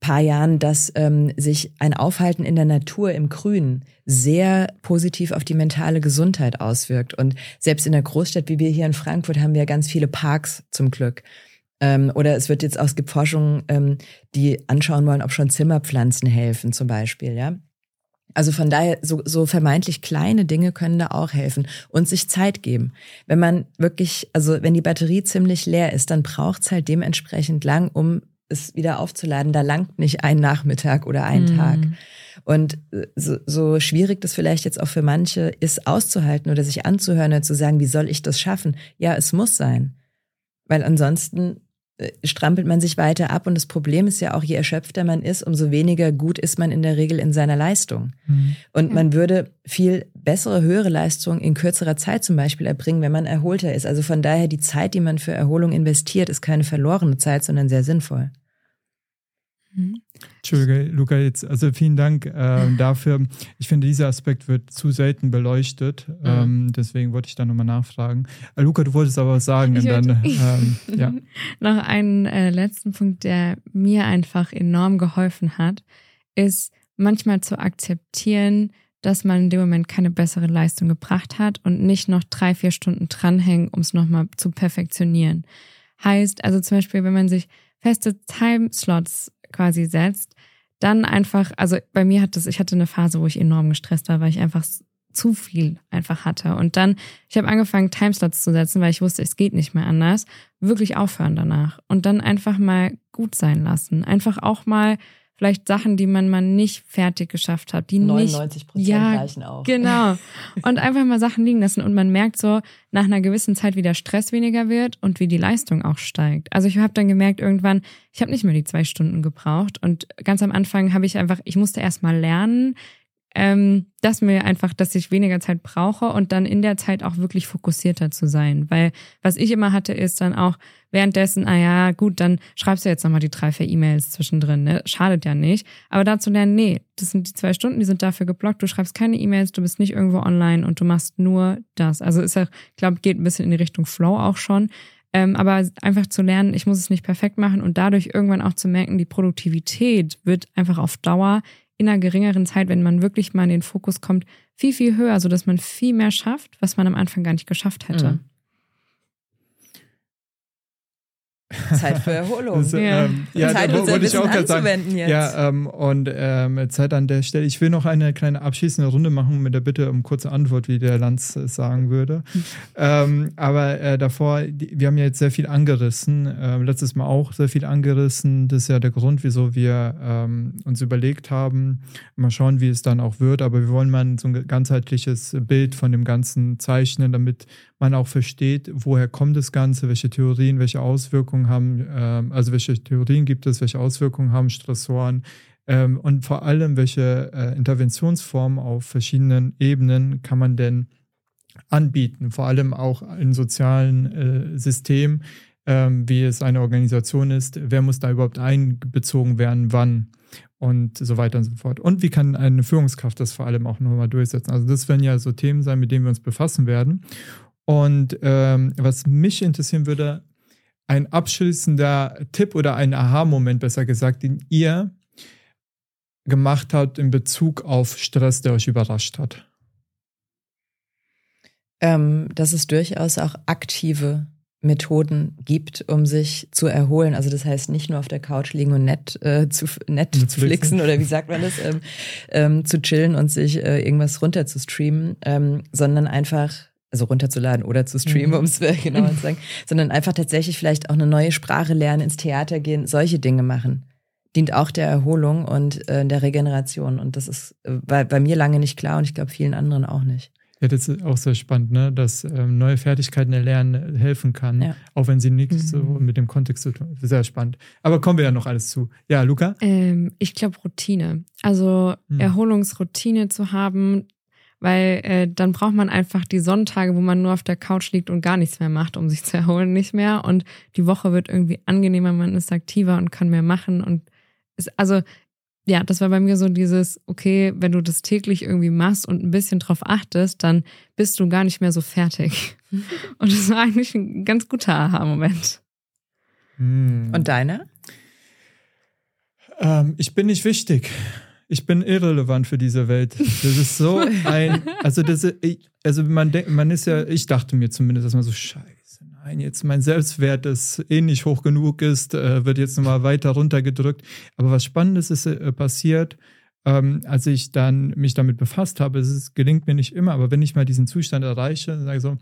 paar Jahren, dass ähm, sich ein Aufhalten in der Natur im Grün sehr positiv auf die mentale Gesundheit auswirkt. Und selbst in der Großstadt wie wir hier in Frankfurt haben wir ganz viele Parks zum Glück. Ähm, oder es wird jetzt auch, es gibt Forschungen, ähm, die anschauen wollen, ob schon Zimmerpflanzen helfen zum Beispiel, ja. Also von daher, so, so vermeintlich kleine Dinge können da auch helfen und sich Zeit geben. Wenn man wirklich, also wenn die Batterie ziemlich leer ist, dann braucht es halt dementsprechend lang, um es wieder aufzuladen. Da langt nicht ein Nachmittag oder ein mhm. Tag. Und äh, so, so schwierig das vielleicht jetzt auch für manche ist, auszuhalten oder sich anzuhören oder zu sagen, wie soll ich das schaffen? Ja, es muss sein. Weil ansonsten strampelt man sich weiter ab. Und das Problem ist ja auch, je erschöpfter man ist, umso weniger gut ist man in der Regel in seiner Leistung. Mhm. Und man würde viel bessere, höhere Leistung in kürzerer Zeit zum Beispiel erbringen, wenn man erholter ist. Also von daher, die Zeit, die man für Erholung investiert, ist keine verlorene Zeit, sondern sehr sinnvoll. Mhm. Entschuldige, Luca, jetzt, also vielen Dank äh, dafür. Ich finde, dieser Aspekt wird zu selten beleuchtet. Mhm. Ähm, deswegen wollte ich da nochmal nachfragen. Äh, Luca, du wolltest aber was sagen. Ich dann, ähm, ja. Noch einen äh, letzten Punkt, der mir einfach enorm geholfen hat, ist manchmal zu akzeptieren, dass man in dem Moment keine bessere Leistung gebracht hat und nicht noch drei, vier Stunden dranhängen, um es nochmal zu perfektionieren. Heißt also zum Beispiel, wenn man sich feste Timeslots quasi setzt, dann einfach, also bei mir hat das, ich hatte eine Phase, wo ich enorm gestresst war, weil ich einfach zu viel einfach hatte. Und dann, ich habe angefangen, Timeslots zu setzen, weil ich wusste, es geht nicht mehr anders. Wirklich aufhören danach. Und dann einfach mal gut sein lassen. Einfach auch mal vielleicht Sachen, die man mal nicht fertig geschafft hat, die 99 Prozent ja, reichen auch. Genau. Und einfach mal Sachen liegen lassen und man merkt so nach einer gewissen Zeit, wie der Stress weniger wird und wie die Leistung auch steigt. Also ich habe dann gemerkt irgendwann, ich habe nicht mehr die zwei Stunden gebraucht und ganz am Anfang habe ich einfach, ich musste erst mal lernen, ähm, dass mir einfach, dass ich weniger Zeit brauche und dann in der Zeit auch wirklich fokussierter zu sein. Weil was ich immer hatte, ist dann auch währenddessen, ah ja, gut, dann schreibst du jetzt nochmal die drei, vier E-Mails zwischendrin, ne? Schadet ja nicht. Aber dazu lernen, nee, das sind die zwei Stunden, die sind dafür geblockt, du schreibst keine E-Mails, du bist nicht irgendwo online und du machst nur das. Also ist ja, ich glaube, geht ein bisschen in die Richtung Flow auch schon. Ähm, aber einfach zu lernen, ich muss es nicht perfekt machen und dadurch irgendwann auch zu merken, die Produktivität wird einfach auf Dauer in einer geringeren Zeit, wenn man wirklich mal in den Fokus kommt, viel, viel höher, sodass man viel mehr schafft, was man am Anfang gar nicht geschafft hätte. Mhm. Zeit für Erholung. Das, ja. Ähm, ja, Zeit, da wollte ich auch gerade sagen. Jetzt. Ja, ähm, und ähm, Zeit an der Stelle. Ich will noch eine kleine abschließende Runde machen mit der Bitte um kurze Antwort, wie der Lanz es sagen würde. ähm, aber äh, davor, die, wir haben ja jetzt sehr viel angerissen, äh, letztes Mal auch sehr viel angerissen. Das ist ja der Grund, wieso wir ähm, uns überlegt haben, mal schauen, wie es dann auch wird. Aber wir wollen mal so ein ganzheitliches Bild von dem Ganzen zeichnen, damit man auch versteht, woher kommt das Ganze, welche Theorien, welche Auswirkungen haben, ähm, also welche Theorien gibt es, welche Auswirkungen haben Stressoren ähm, und vor allem, welche äh, Interventionsformen auf verschiedenen Ebenen kann man denn anbieten, vor allem auch in sozialen äh, Systemen, ähm, wie es eine Organisation ist, wer muss da überhaupt einbezogen werden, wann und so weiter und so fort. Und wie kann eine Führungskraft das vor allem auch nochmal durchsetzen? Also das werden ja so Themen sein, mit denen wir uns befassen werden. Und ähm, was mich interessieren würde, ein abschließender Tipp oder ein Aha-Moment, besser gesagt, den ihr gemacht habt in Bezug auf Stress, der euch überrascht hat. Ähm, dass es durchaus auch aktive Methoden gibt, um sich zu erholen. Also das heißt nicht nur auf der Couch liegen und nett äh, zu Netflixen oder wie sagt man das, ähm, ähm, zu chillen und sich äh, irgendwas runter zu streamen, ähm, sondern einfach also runterzuladen oder zu streamen, mhm. um es genauer zu sagen, sondern einfach tatsächlich vielleicht auch eine neue Sprache lernen, ins Theater gehen, solche Dinge machen. Dient auch der Erholung und äh, der Regeneration. Und das ist äh, bei, bei mir lange nicht klar und ich glaube vielen anderen auch nicht. Ja, das ist auch sehr spannend, ne? dass ähm, neue Fertigkeiten erlernen helfen kann, ja. auch wenn sie nichts mhm. so mit dem Kontext zu tun haben. Sehr spannend. Aber kommen wir ja noch alles zu. Ja, Luca? Ähm, ich glaube Routine. Also mhm. Erholungsroutine zu haben, weil äh, dann braucht man einfach die Sonntage, wo man nur auf der Couch liegt und gar nichts mehr macht, um sich zu erholen, nicht mehr. Und die Woche wird irgendwie angenehmer, man ist aktiver und kann mehr machen. Und ist, also ja, das war bei mir so dieses, okay, wenn du das täglich irgendwie machst und ein bisschen drauf achtest, dann bist du gar nicht mehr so fertig. Und das war eigentlich ein ganz guter Aha-Moment. Hm. Und deine? Ähm, ich bin nicht wichtig. Ich bin irrelevant für diese Welt. Das ist so ein, also das, also man denkt, man ist ja, ich dachte mir zumindest, dass man so scheiße nein, jetzt mein Selbstwert ist eh nicht hoch genug ist, äh, wird jetzt nochmal weiter runtergedrückt. Aber was Spannendes ist äh, passiert, ähm, als ich dann mich damit befasst habe, es ist, gelingt mir nicht immer, aber wenn ich mal diesen Zustand erreiche, sage ich so,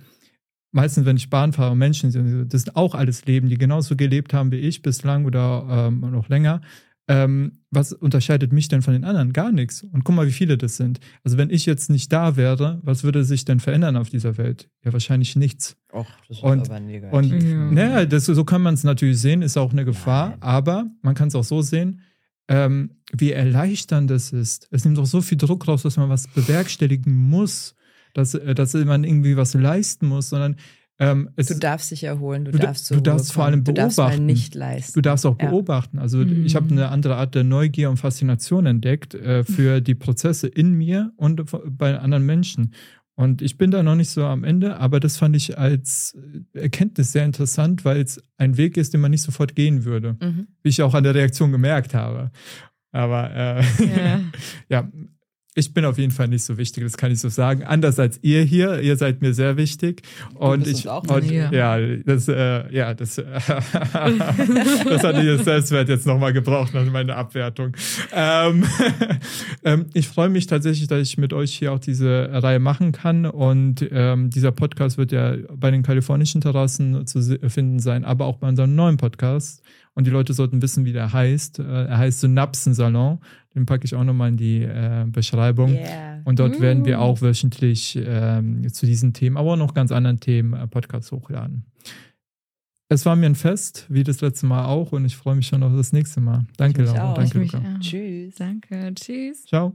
meistens, wenn ich Bahn fahre, Menschen sind, das sind auch alles Leben, die genauso gelebt haben wie ich bislang oder ähm, noch länger. Ähm, was unterscheidet mich denn von den anderen? Gar nichts. Und guck mal, wie viele das sind. Also wenn ich jetzt nicht da wäre, was würde sich denn verändern auf dieser Welt? Ja, wahrscheinlich nichts. Och, das ist und, aber negativ. Und ja. naja, das, so kann man es natürlich sehen, ist auch eine Gefahr, Nein. aber man kann es auch so sehen, ähm, wie erleichternd das ist. Es nimmt auch so viel Druck raus, dass man was bewerkstelligen muss, dass, äh, dass man irgendwie was leisten muss, sondern ähm, du darfst dich erholen, du, du darfst, du darfst vor allem beobachten. Du darfst nicht leisten. Du darfst auch beobachten. Also mhm. ich habe eine andere Art der Neugier und Faszination entdeckt äh, für die Prozesse in mir und bei anderen Menschen. Und ich bin da noch nicht so am Ende, aber das fand ich als Erkenntnis sehr interessant, weil es ein Weg ist, den man nicht sofort gehen würde. Mhm. Wie ich auch an der Reaktion gemerkt habe. Aber äh, ja. ja, ich bin auf jeden Fall nicht so wichtig, das kann ich so sagen. Anders als ihr hier, ihr seid mir sehr wichtig. Und ich, auch und, ja, das, äh, ja, das, das hatte ich Selbstwert jetzt nochmal gebraucht nach meiner Abwertung. Ähm, ähm, ich freue mich tatsächlich, dass ich mit euch hier auch diese Reihe machen kann. Und ähm, dieser Podcast wird ja bei den kalifornischen Terrassen zu finden sein, aber auch bei unserem neuen Podcast. Und die Leute sollten wissen, wie der heißt. Äh, er heißt Synapsensalon. Den packe ich auch nochmal in die äh, Beschreibung. Yeah. Und dort mm. werden wir auch wöchentlich ähm, zu diesen Themen, aber auch noch ganz anderen Themen äh, Podcasts hochladen. Es war mir ein Fest, wie das letzte Mal auch, und ich freue mich schon auf das nächste Mal. Danke, Laura. Danke, Luca. Tschüss. Danke. Tschüss. Ciao.